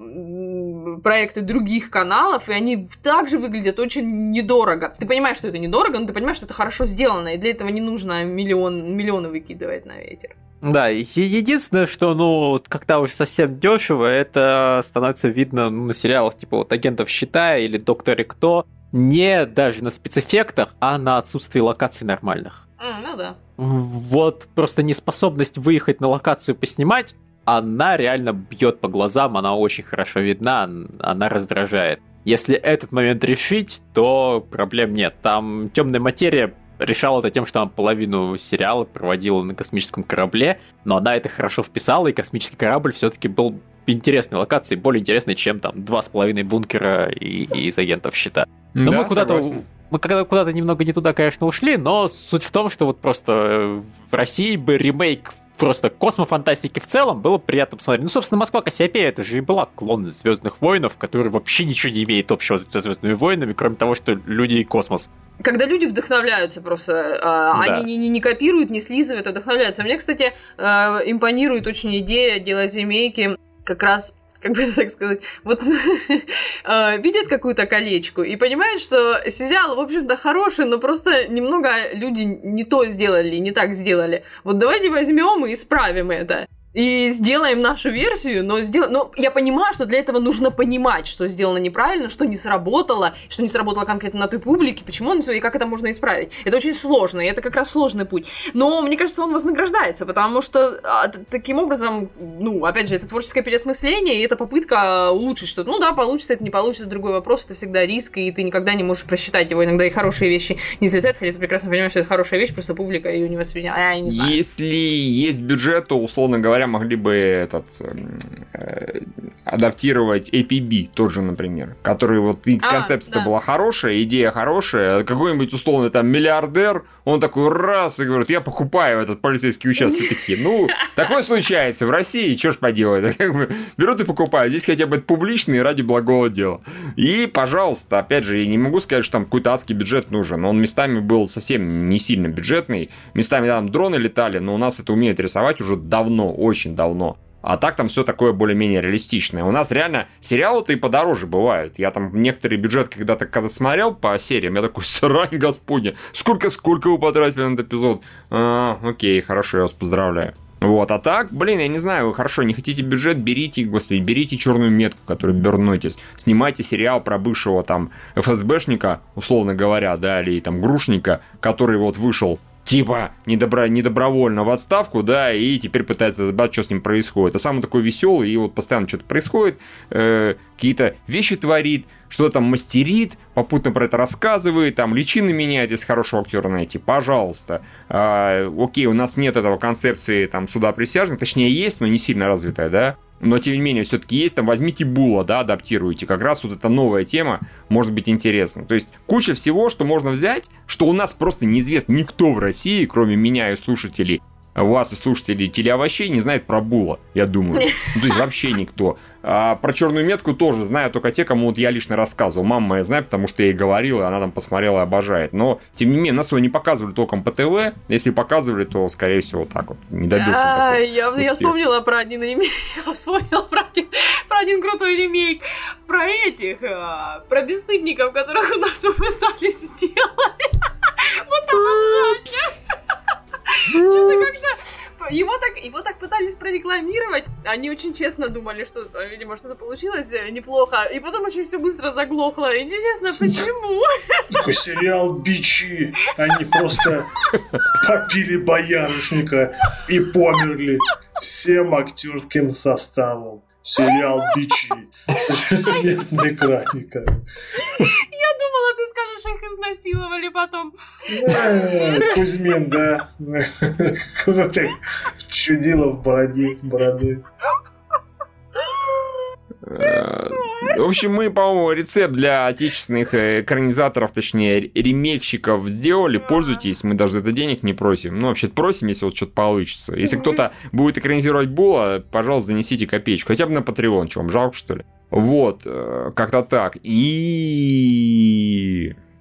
проекты других каналов, и они также выглядят очень недорого. Ты понимаешь, что это недорого, но ты понимаешь, что это хорошо сделано, и для этого не нужно миллион, миллионы выкидывать на ветер. Да, единственное, что, ну, когда уж совсем дешево, это становится видно ну, на сериалах типа вот «Агентов щита» или «Докторе Кто», не даже на спецэффектах, а на отсутствии локаций нормальных. Mm, ну да. Вот просто неспособность выехать на локацию поснимать, она реально бьет по глазам, она очень хорошо видна, она раздражает. Если этот момент решить, то проблем нет. Там темная материя решала это тем, что она половину сериала проводила на космическом корабле, но она это хорошо вписала, и космический корабль все-таки был интересной локацией, более интересной, чем там два с половиной бункера и, и из агентов щита. Но да, мы куда-то мы куда-то немного не туда, конечно, ушли, но суть в том, что вот просто в России бы ремейк просто космофантастики в целом было приятно посмотреть. Ну, собственно, Москва Кассиопея это же и была клон Звездных воинов, который вообще ничего не имеет общего со Звездными войнами, кроме того, что люди и космос. Когда люди вдохновляются просто, э, да. они не, не, не копируют, не слизывают, а вдохновляются. Мне, кстати, э, импонирует очень идея делать ремейки как раз как бы так сказать, вот э, видят какую-то колечку и понимают, что сериал, в общем-то, хороший, но просто немного люди не то сделали, не так сделали. Вот давайте возьмем и исправим это и сделаем нашу версию, но сделаем... Но я понимаю, что для этого нужно понимать, что сделано неправильно, что не сработало, что не сработало конкретно на той публике, почему он и как это можно исправить. Это очень сложно, и это как раз сложный путь. Но мне кажется, он вознаграждается, потому что а, таким образом, ну, опять же, это творческое переосмысление, и это попытка улучшить что-то. Ну да, получится, это не получится, другой вопрос, это всегда риск, и ты никогда не можешь просчитать его. Иногда и хорошие вещи не взлетают, хотя ты прекрасно понимаешь, что это хорошая вещь, просто публика ее не восприняла. Я не знаю. Если есть бюджет, то, условно говоря, говоря, могли бы этот э, адаптировать APB тоже, например, который вот а, концепция да. была хорошая, идея хорошая, какой-нибудь условный там миллиардер, он такой раз и говорит, я покупаю этот полицейский участок, такие, ну, такое случается в России, что ж поделать, как бы берут и покупают, здесь хотя бы это публично и ради благого дела. И, пожалуйста, опять же, я не могу сказать, что там какой-то адский бюджет нужен, он местами был совсем не сильно бюджетный, местами там дроны летали, но у нас это умеют рисовать уже давно, очень давно. А так там все такое более-менее реалистичное. У нас реально сериалы-то и подороже бывают. Я там некоторый бюджет когда-то когда смотрел по сериям, я такой, срань господня, сколько-сколько вы потратили на этот эпизод? А, окей, хорошо, я вас поздравляю. Вот, а так, блин, я не знаю, хорошо, не хотите бюджет, берите, господи, берите черную метку, которую бернетесь, снимайте сериал про бывшего там ФСБшника, условно говоря, да, или там грушника, который вот вышел типа недобро, недобровольно в отставку, да, и теперь пытается разобрать, что с ним происходит. А сам такой веселый, и вот постоянно что-то происходит, э, какие-то вещи творит, что-то там мастерит, попутно про это рассказывает, там личины меняет, если хорошего актера найти, пожалуйста. Э, окей, у нас нет этого концепции там суда присяжных, точнее есть, но не сильно развитая, да, но тем не менее все-таки есть, там возьмите Була, да, адаптируйте, как раз вот эта новая тема может быть интересна. То есть куча всего, что можно взять, что у нас просто неизвестно никто в России, кроме меня и слушателей, вас и слушателей телеовощей не знает про Була, я думаю. Ну, то есть вообще никто. А про черную метку тоже знаю только те, кому вот я лично рассказывал. Мама моя знает, потому что я ей говорил, и она там посмотрела и обожает. Но, тем не менее, нас его не показывали толком по ТВ. Если показывали, то, скорее всего, так вот. Не добился а, я, я вспомнила про один ремейк. Я вспомнила про один, про один крутой ремейк. Про этих, а, про бесстыдников, которых у нас попытались сделать. Вот это Что-то как-то его так, его так пытались прорекламировать. Они очень честно думали, что, видимо, что-то получилось э, неплохо. И потом очень все быстро заглохло. Интересно, почему? Такой сериал «Бичи». Они просто попили боярышника и померли всем актерским составом сериал «Бичи». Свет на экране, Я думала, ты скажешь, их изнасиловали потом. Кузьмин, да. Чудило в бороде с бородой. Э, в общем, мы, по-моему, рецепт для отечественных экранизаторов, точнее, ремейкщиков сделали. Пользуйтесь, мы даже за это денег не просим. Ну, вообще просим, если вот что-то получится. Если кто-то будет экранизировать Була, пожалуйста, занесите копеечку. Хотя бы на Patreon, что вам жалко, что ли? Вот, э, как-то так. И...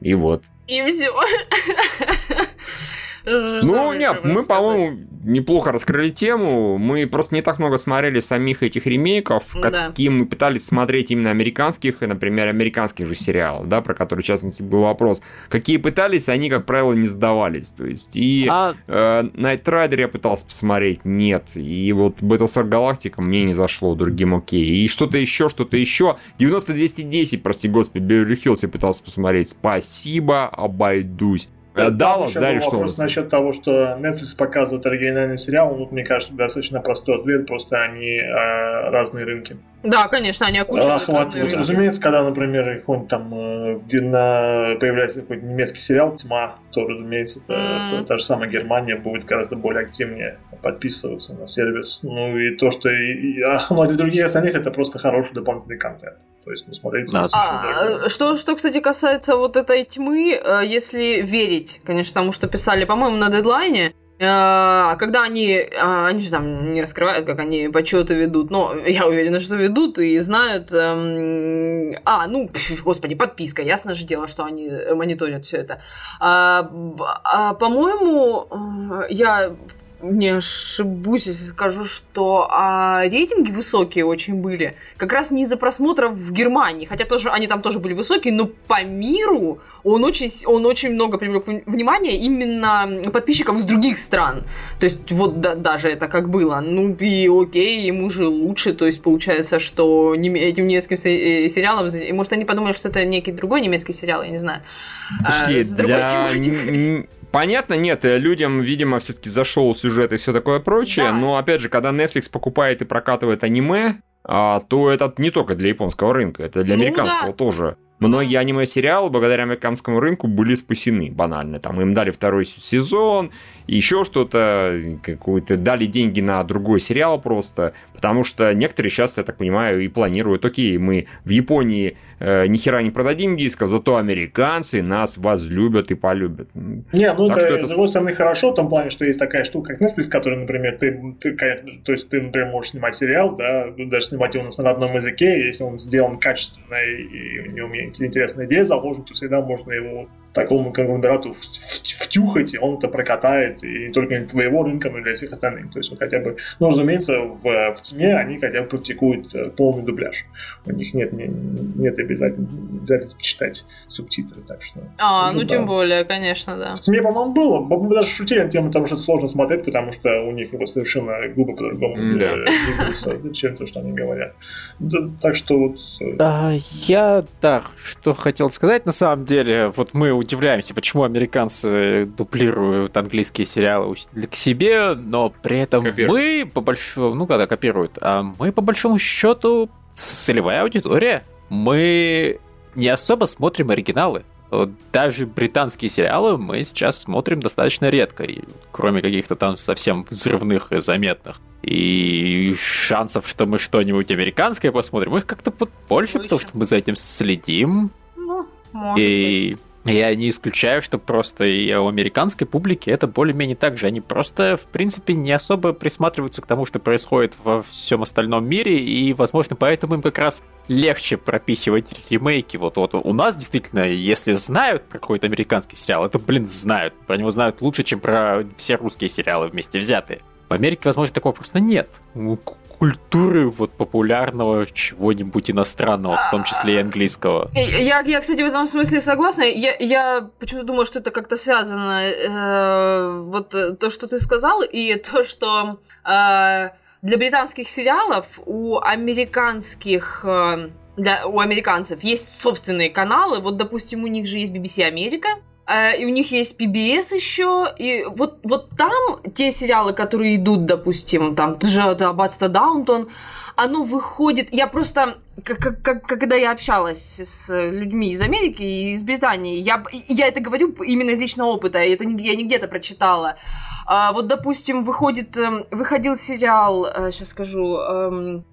И вот. И все. Ну, нет, мы, по-моему, неплохо раскрыли тему. Мы просто не так много смотрели самих этих ремейков, да. какие мы пытались смотреть именно американских, например, американских же сериалов, да, про которые, в частности, был вопрос. Какие пытались, они, как правило, не сдавались. То есть, и а... э, Night Rider я пытался посмотреть, нет. И вот Battlestar Galactica мне не зашло, другим окей. И что-то еще, что-то еще. 90-210, прости господи, Беверли Хиллз я пытался посмотреть. Спасибо, обойдусь. Даллас, да, или что? Вопрос насчет того, что Netflix показывает оригинальный сериал, ну, мне кажется, достаточно простой ответ, просто они э, разные рынки. Да, конечно, они окучивают. Охват, вот, разумеется, когда, например, какой-нибудь там э, на, появляется какой-то немецкий сериал «Тьма», то, разумеется, это, mm. это, та же самая Германия будет гораздо более активнее подписываться на сервис. Ну и то, что и, и, а, ну, для других остальных это просто хороший дополнительный контент. То есть, ну, смотреть да. а, что, что, кстати, касается вот этой тьмы, э, если верить, конечно, тому, что писали, по-моему, на дедлайне, а когда они, а, они же там не раскрывают, как они почеты ведут, но я уверена, что ведут и знают. Эм, а, ну, господи, подписка, ясно же дело, что они мониторят все это. А, а, по-моему, я не ошибусь, если скажу, что а, рейтинги высокие очень были, как раз не из-за просмотров в Германии, хотя тоже они там тоже были высокие, но по миру он очень, он очень много привлек внимания именно подписчиков из других стран. То есть вот да, даже это как было. Ну и окей, ему же лучше, то есть получается, что этим немецким э, сериалом, может они подумали, что это некий другой немецкий сериал, я не знаю. Слушайте, а, для Понятно, нет, э, людям, видимо, все-таки зашел сюжет и все такое прочее, да. но опять же, когда Netflix покупает и прокатывает аниме, а, то это не только для японского рынка, это для ну, американского да. тоже. Многие аниме-сериалы благодаря американскому рынку были спасены банально. Там им дали второй сезон, еще что-то, какую-то дали деньги на другой сериал просто, потому что некоторые сейчас, я так понимаю, и планируют, окей, мы в Японии э, ни хера не продадим дисков, зато американцы нас возлюбят и полюбят. Не, ну так это, это, с другой стороны, хорошо в том плане, что есть такая штука, как Netflix, который, например, ты, ты, то есть ты, например, можешь снимать сериал, да, даже снимать его на родном языке, если он сделан качественно и у него интересная идея заложена, то всегда можно его такому конгломерату втюхать, и он это прокатает, и не только для твоего рынка, но и для всех остальных. То есть, вот хотя бы, ну, разумеется, в, в ТМЕ они хотя бы практикуют э, полный дубляж. У них нет, не, нет обязательности читать субтитры, так что... А, ну, да. тем более, конечно, да. В ТМЕ, по-моему, было. Мы даже шутили на тему того, что это сложно смотреть, потому что у них его совершенно глупо по-другому да. чем то, что они говорят. Да, так что вот... Э, а, я, да, что хотел сказать, на самом деле, вот мы удивляемся, почему американцы дублируют английские сериалы к себе, но при этом копируют. мы по большому, ну когда копируют, а мы по большому счету целевая аудитория. Мы не особо смотрим оригиналы. Даже британские сериалы мы сейчас смотрим достаточно редко, кроме каких-то там совсем взрывных и заметных. И шансов, что мы что-нибудь американское посмотрим, их как-то больше, потому что мы за этим следим. Ну, и быть. Я не исключаю, что просто и у американской публики это более-менее так же. Они просто, в принципе, не особо присматриваются к тому, что происходит во всем остальном мире, и, возможно, поэтому им как раз легче пропихивать ремейки. Вот, вот у нас действительно, если знают про какой-то американский сериал, это, блин, знают. Про него знают лучше, чем про все русские сериалы вместе взятые. В Америке, возможно, такого просто нет культуры вот популярного чего-нибудь иностранного, в том числе и английского. Я, я кстати, в этом смысле согласна. Я, я почему-то думаю, что это как-то связано. Э, вот то, что ты сказал, и то, что э, для британских сериалов у американских э, для, у американцев есть собственные каналы. Вот, допустим, у них же есть BBC Америка, Э, и у них есть PBS еще, и вот, вот там те сериалы, которые идут, допустим, там, тоже Аббатство Даунтон, оно выходит... Я просто, как, как, когда я общалась с людьми из Америки и из Британии, я, я это говорю именно из личного опыта, это я не где-то прочитала. А, вот, допустим, выходит, эм, выходил сериал, сейчас э, скажу, эм,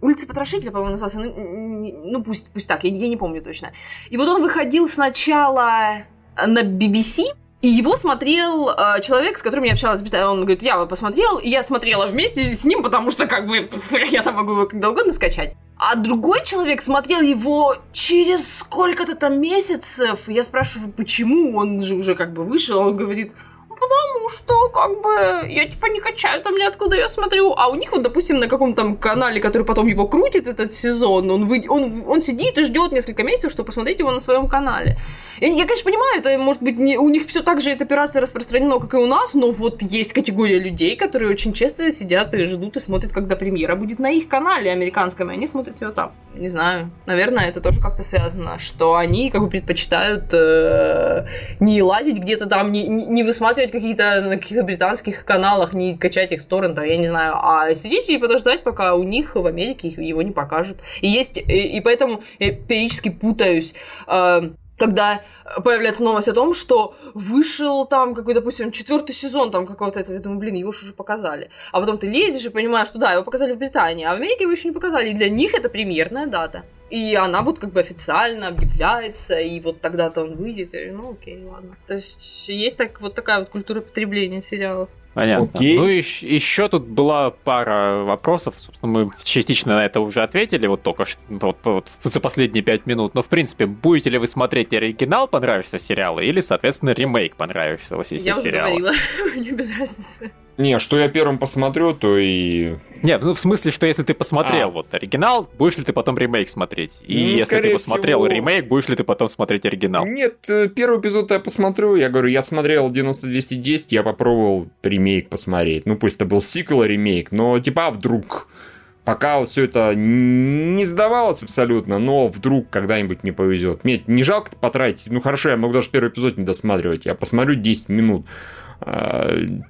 Улица Потрошителя, по-моему, назывался. Ну, ну пусть, пусть так, я, я не помню точно. И вот он выходил сначала на BBC, и его смотрел э, человек, с которым я общалась. Он говорит, я его посмотрел, и я смотрела вместе с ним, потому что, как бы, я там могу его когда угодно скачать. А другой человек смотрел его через сколько-то там месяцев. Я спрашиваю, почему он же уже как бы вышел. Он говорит, потому что, как бы, я типа не качаю там ниоткуда, я смотрю. А у них вот, допустим, на каком-то там канале, который потом его крутит, этот сезон, он, вы... он, он сидит и ждет несколько месяцев, чтобы посмотреть его на своем канале. Я, я конечно, понимаю, это может быть не... у них все так же эта операция распространена, как и у нас, но вот есть категория людей, которые очень часто сидят и ждут и смотрят, когда премьера будет на их канале американском, и они смотрят ее там. Не знаю. Наверное, это тоже как-то связано, что они как бы предпочитают э, не лазить где-то там, не, не высматривать смотреть какие-то на каких-то британских каналах, не качать их с торрентов, я не знаю, а сидеть и подождать, пока у них в Америке его не покажут. И есть, и, и поэтому я периодически путаюсь. Э, когда появляется новость о том, что вышел там какой, допустим, четвертый сезон там какого-то этого, я думаю, блин, его уже показали. А потом ты лезешь и понимаешь, что да, его показали в Британии, а в Америке его еще не показали. И для них это премьерная дата. И она вот как бы официально объявляется, и вот тогда-то он выйдет. И, ну окей, ладно. То есть есть так, вот такая вот культура потребления сериалов. Понятно. Окей. Ну, и еще тут была пара вопросов. Собственно, мы частично на это уже ответили, вот только что, вот, вот, за последние пять минут. Но, в принципе, будете ли вы смотреть оригинал понравившегося сериала или, соответственно, ремейк понравившегося Я сериала? Я уже говорила, мне без разницы. Не, что я первым посмотрю, то и... Не, ну в смысле, что если ты посмотрел а. вот оригинал, будешь ли ты потом ремейк смотреть? И ну, если ты посмотрел всего... ремейк, будешь ли ты потом смотреть оригинал? Нет, э, первый эпизод я посмотрю, я говорю, я смотрел 9210, я попробовал ремейк посмотреть. Ну пусть это был сиквел, ремейк, но типа а вдруг... Пока все это не сдавалось абсолютно, но вдруг когда-нибудь мне повезет. Мне не жалко потратить. Ну хорошо, я могу даже первый эпизод не досматривать. Я посмотрю 10 минут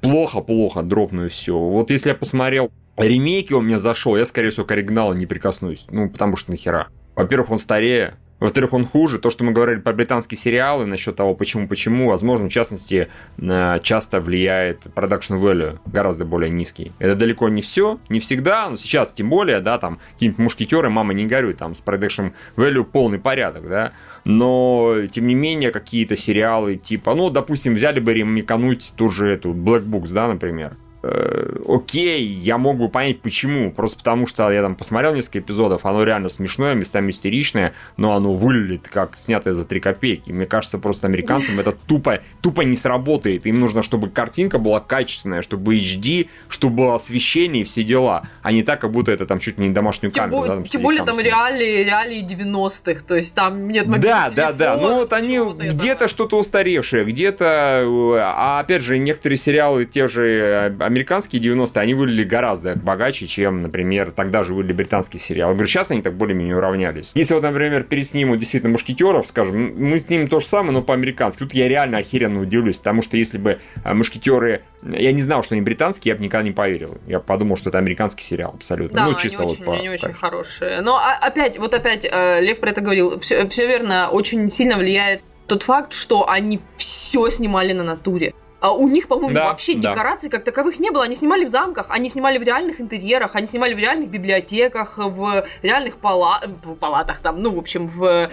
плохо-плохо дропну и все. Вот если я посмотрел ремейки, он мне зашел, я, скорее всего, к оригиналу не прикоснусь. Ну, потому что нахера. Во-первых, он старее, Во-вторых, он хуже. То, что мы говорили про британские сериалы, насчет того, почему-почему, возможно, в частности, часто влияет production value, гораздо более низкий. Это далеко не все, не всегда, но сейчас тем более, да, там, какие-нибудь мушкетеры, мама не горюй, там, с production value полный порядок, да, но, тем не менее, какие-то сериалы, типа, ну, допустим, взяли бы ремикануть ту же эту Black Books, да, например, окей, я мог бы понять почему. Просто потому что я там посмотрел несколько эпизодов, оно реально смешное, местами истеричное, но оно выглядит как снятое за 3 копейки. Мне кажется, просто американцам это тупо, тупо не сработает. Им нужно, чтобы картинка была качественная, чтобы HD, чтобы было освещение и все дела, а не так, как будто это там чуть не домашнюю тем камеру. Бо- да, там тем более там реалии, реалии 90-х, то есть там нет Да, да, да, ну вот они где-то что-то устаревшее, где-то, э, а опять же, некоторые сериалы, те же э, американские 90-е, они выглядели гораздо богаче, чем, например, тогда же выглядели британские сериалы. Я говорю, сейчас они так более-менее уравнялись. Если вот, например, переснимут действительно «Мушкетеров», скажем, мы с ним то же самое, но по-американски. Тут я реально охеренно удивлюсь, потому что если бы э, «Мушкетеры...» Я не знал, что они британские, я бы никогда не поверил. Я подумал, что это американский сериал абсолютно. Да, ну, чисто они вот очень, по... они очень хорошие. Но а, опять, вот опять, э, Лев про это говорил, все, все верно, очень сильно влияет тот факт, что они все снимали на натуре. А у них, по-моему, Да, вообще да. декораций как таковых не было. Они снимали в замках, они снимали в реальных интерьерах, они снимали в реальных библиотеках, в реальных пала- палатах, там, ну, в общем, в, э,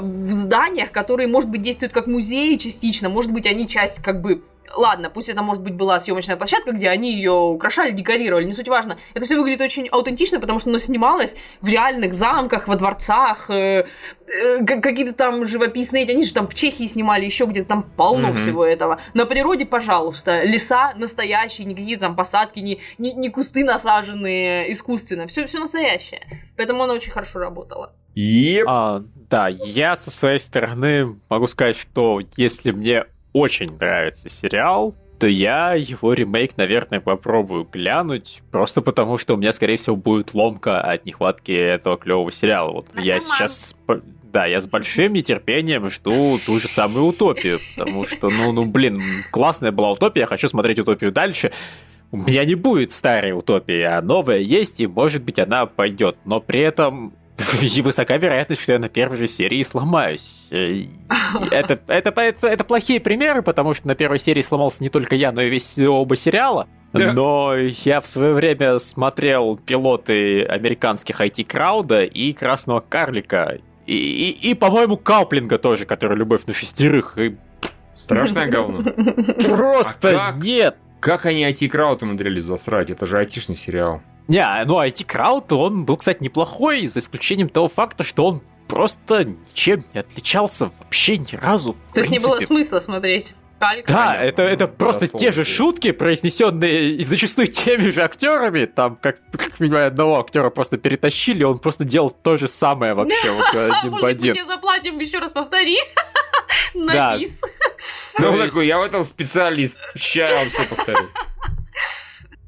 в зданиях, которые, может быть, действуют как музеи частично, может быть, они часть, как бы, Ладно, пусть это, может быть, была съемочная площадка, где они ее украшали, декорировали, не суть важно. Это все выглядит очень аутентично, потому что оно снималось в реальных замках, во дворцах, э, э, какие-то там живописные, эти, они же там в Чехии снимали, еще где-то там полно Мгм. всего этого. На природе, пожалуйста, леса настоящие, никакие там посадки, не, не, не кусты насаженные искусственно, все, все настоящее. Поэтому оно очень хорошо работало. Еп. А, да, я со своей стороны могу сказать, что если мне очень нравится сериал, то я его ремейк, наверное, попробую глянуть, просто потому что у меня, скорее всего, будет ломка от нехватки этого клевого сериала. Вот я сейчас... Да, я с большим нетерпением жду ту же самую утопию, потому что, ну, ну, блин, классная была утопия, я хочу смотреть утопию дальше. У меня не будет старой утопии, а новая есть, и, может быть, она пойдет. Но при этом высока вероятность, что я на первой же серии сломаюсь. Э, Это, это, это, это плохие примеры, потому что на первой серии сломался не только я, но и весь оба сериала. Да. Но я в свое время смотрел пилоты американских IT-крауда и Красного Карлика. И, и, и, по-моему, Кауплинга тоже, который «Любовь на шестерых». И Страшное говно. просто как? нет! Как они IT-крауд умудрились засрать? Это же айтишный сериал. Не, ну IT-крауд, он был, кстати, неплохой, за исключением того факта, что он просто ничем не отличался вообще ни разу. То есть не было смысла смотреть. Калик. Да, Понятно. это, это Ну, просто да, те же шутки, произнесенные и зачастую теми же актерами. Там, как, как понимаю, одного актера просто перетащили, он просто делал то же самое вообще, вот один в один. тебе заплатим, еще раз повтори. Да. На бис. Ну, такой, я в этом специалист. Ща я вам все повторю.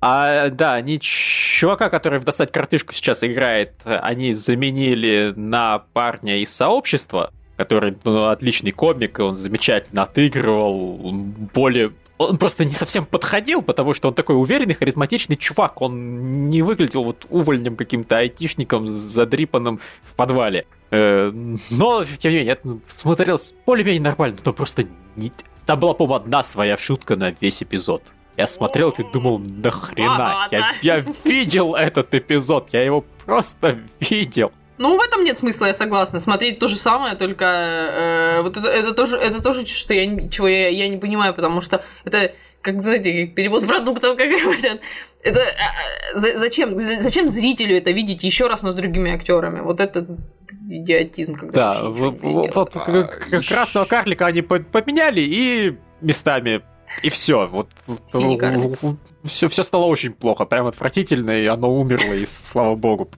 А, да, они чувака, который в «Достать картышку» сейчас играет, они заменили на парня из «Сообщества», который ну, отличный комик, он замечательно отыгрывал, он более... Он просто не совсем подходил, потому что он такой уверенный, харизматичный чувак. Он не выглядел вот увольнем каким-то айтишником, задрипанным в подвале. Э, Но, тем не менее, это смотрелось более-менее нормально. Но просто не... Там была, по-моему, одна своя шутка на весь эпизод. Я смотрел и думал, нахрена? Я, я видел этот эпизод, я его просто видел. Ну, в этом нет смысла, я согласна. Смотреть то же самое, только э, вот это, это тоже, это тоже что я, чего я, я не понимаю, потому что это, как, знаете, как перевод продуктов, как говорят. Это за- зачем, за- зачем зрителю это видеть еще раз, но с другими актерами? Вот это идиотизм, когда Да, в- не в- вот А, к- к- ещё- красного карлика они по- поменяли и местами. И все. Вот все, все стало очень плохо, прям отвратительно, и оно умерло, и слава богу.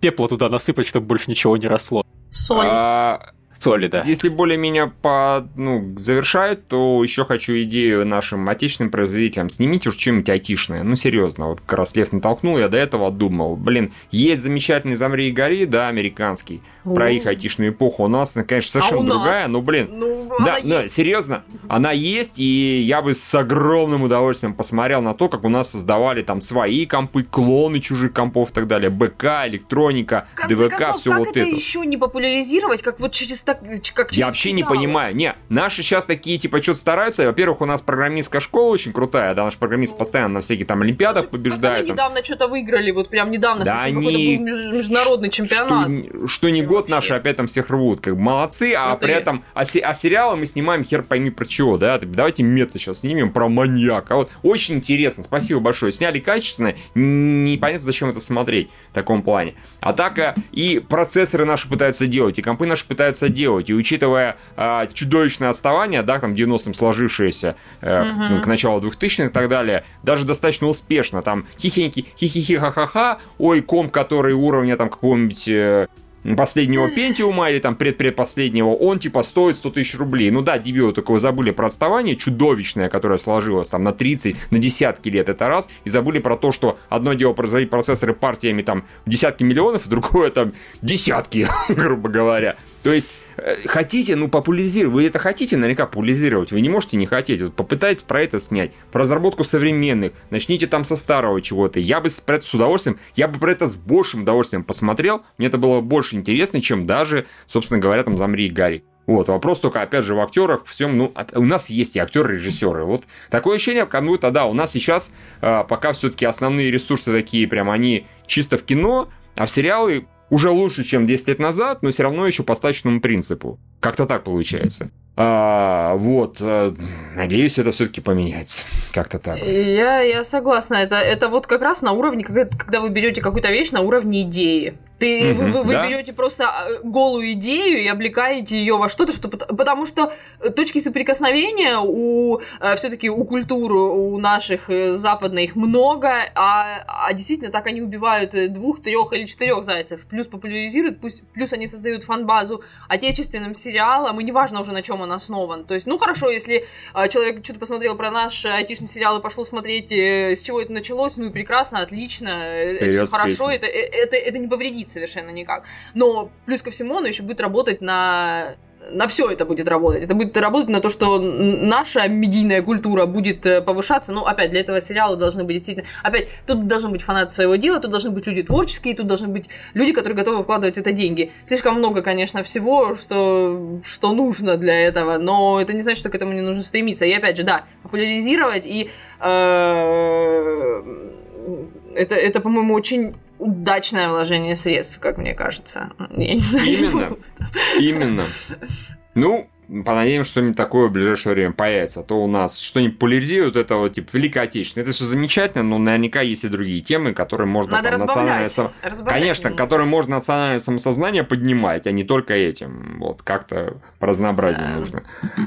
Пепла туда насыпать, чтобы больше ничего не росло. Соник. А, солида. Если более меня по, ну, завершают, то еще хочу идею нашим отечественным производителям. Снимите уж что-нибудь айтишное. Ну, серьезно, вот как раз Лев натолкнул, я до этого думал. Блин, есть замечательный «Замри и гори», да, американский, про их айтишную эпоху. У нас, конечно, совершенно а нас? другая, но, блин, Ну, да, она да, есть. серьезно, она есть, и я бы с огромным удовольствием посмотрел на то, как у нас создавали там свои компы, клоны чужих компов и так далее, БК, электроника, ДВК, концов, все как вот это, это. еще не популяризировать, как вот через так, как Я вообще не понимаю. Не, наши сейчас такие, типа, что-то стараются. Во-первых, у нас программистская школа очень крутая, да, наши программисты постоянно на всяких там олимпиадах побеждают. там. недавно что-то выиграли, вот прям недавно Да совсем они- какой-то был меж- международный чемпионат. Что, что не год наши опять там всех рвут. Как молодцы, а при этом а, а сериалы мы снимаем хер пойми про чего, да? Давайте мета сейчас снимем про маньяка. Вот очень интересно, спасибо большое. Сняли качественно, непонятно зачем это смотреть в таком плане. А так а, и процессоры наши пытаются делать, и компы наши пытаются делать. И учитывая а, чудовищное отставание, да, там 90-м сложившееся э, Мгм. ну, к началу 2000-х и так далее, даже достаточно успешно. Там хихеньки, хихихи ха-ха-ха, ой, комп, который уровня там какого-нибудь э, последнего Пентиума или там предпредпоследнего, он типа стоит 100 тысяч рублей. Ну да, дебилы только вы забыли про отставание чудовищное, которое сложилось там на 30, на десятки лет, это раз, и забыли про то, что одно дело производить процессоры партиями там в десятки миллионов, другое там десятки, грубо говоря. То есть э, хотите, ну популяризировать, вы это хотите наверняка популяризировать, вы не можете не хотеть, вот попытайтесь про это снять, про разработку современных, начните там со старого чего-то, я бы про это с удовольствием, я бы про это с большим удовольствием посмотрел, мне это было больше интересно, чем даже, собственно говоря, там «Замри и Гарри». Вот, вопрос только, опять же, в актерах, всем, ну, оп- у нас есть и актеры, и режиссеры. Вот такое ощущение, как будто, да, у нас сейчас а, пока все-таки основные ресурсы такие, прям они чисто в кино, а в сериалы уже лучше, чем 10 лет назад, но все равно еще по стачному принципу. Как-то так получается. А, вот, а, надеюсь, это все-таки поменяется. Как-то так. Я, я согласна. Это, это вот как раз на уровне, когда, когда вы берете какую-то вещь на уровне идеи. Ты, Мгм, вы, вы, да. берете просто э, голую идею и облекаете ее во что-то, что, пот- потому что э, точки соприкосновения у все-таки у культуры у наших э, западных много, а, а действительно так они убивают э, двух, трех или четырех зайцев, плюс популяризируют, пусть, плюс они создают фан-базу отечественным сериалам, и неважно уже на чем он основан. То есть, ну хорошо, если а, человек что-то посмотрел про наш айтишный сериал и пошел смотреть, э, с чего это началось, ну и прекрасно, отлично, э, Вперед это с всё хорошо, это, э, это, это не повредит совершенно никак. Но плюс ко всему, оно еще будет работать на на все это будет работать. Это будет работать на то, что наша медийная культура будет э, повышаться. Ну, опять, для этого сериала должны быть действительно... Опять, тут должны быть фанаты своего дела, тут должны быть люди творческие, тут должны быть люди, которые готовы вкладывать это деньги. Слишком много, конечно, всего, что, что нужно для этого, но это не значит, что к этому не нужно стремиться. И опять же, да, популяризировать и... э, это, это, по-моему, очень удачное вложение средств, как мне кажется. Я не знаю. Именно. Именно. Ну, понадеемся, что что-нибудь такое в ближайшее время появится. А то у нас что-нибудь поляризирует, это вот, типа, Отечественное. Это все замечательно, но наверняка есть и другие темы, которые можно Надо там, национальное сам- разбавлять Конечно, немного. которые можно национальное самосознание поднимать, а не только этим. Вот, как-то по разнообразию Да. нужно.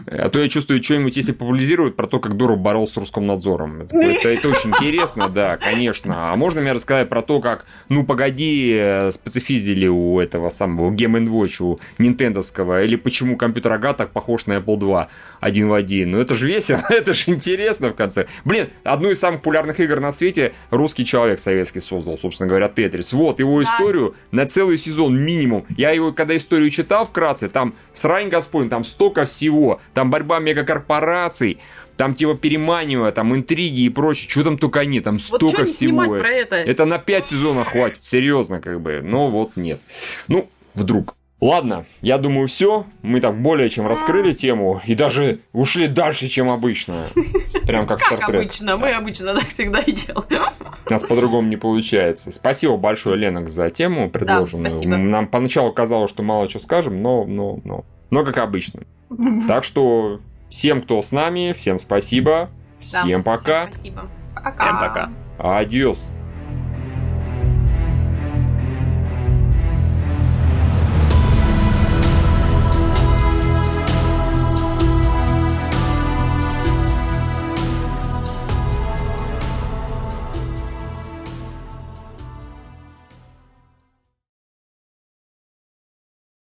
А то я чувствую, что-нибудь, если популяризируют про то, как Дуров боролся с Роскомнадзором. Это, это, это очень интересно, да, конечно. А можно мне рассказать про то, как, ну, погоди, э, специфизили у этого самого Game Watch, у нинтендовского, или почему компьютер Ага так похож на Apple 2 один в один. Ну, это же весело, это же интересно в конце. Блин, одну из самых популярных игр на свете русский человек советский создал, собственно говоря, Тетрис. Вот его историю на целый сезон минимум. Я его, когда историю читал вкратце, там срань господь, там столько всего, там борьба мегакорпораций, там типа переманивая, там интриги и прочее, что там только нет, там Вот столько не всего. про это? Это на 5 сезонов хватит, серьезно, как бы. Но вот нет. Ну, вдруг. Ладно, я думаю, все. Мы так более чем раскрыли тему и даже ушли дальше, чем обычно. Прям как Как Стартрек. обычно, мы обычно так всегда и делаем. У нас по-другому не получается. Спасибо большое, Ленок, за тему предложенную. спасибо. Нам поначалу казалось, что мало что скажем, но, но, но. Но как обычно. Так что всем, кто с нами, всем спасибо. Да, Всем пока. Спасибо. Пока. Всем пока. Адьос.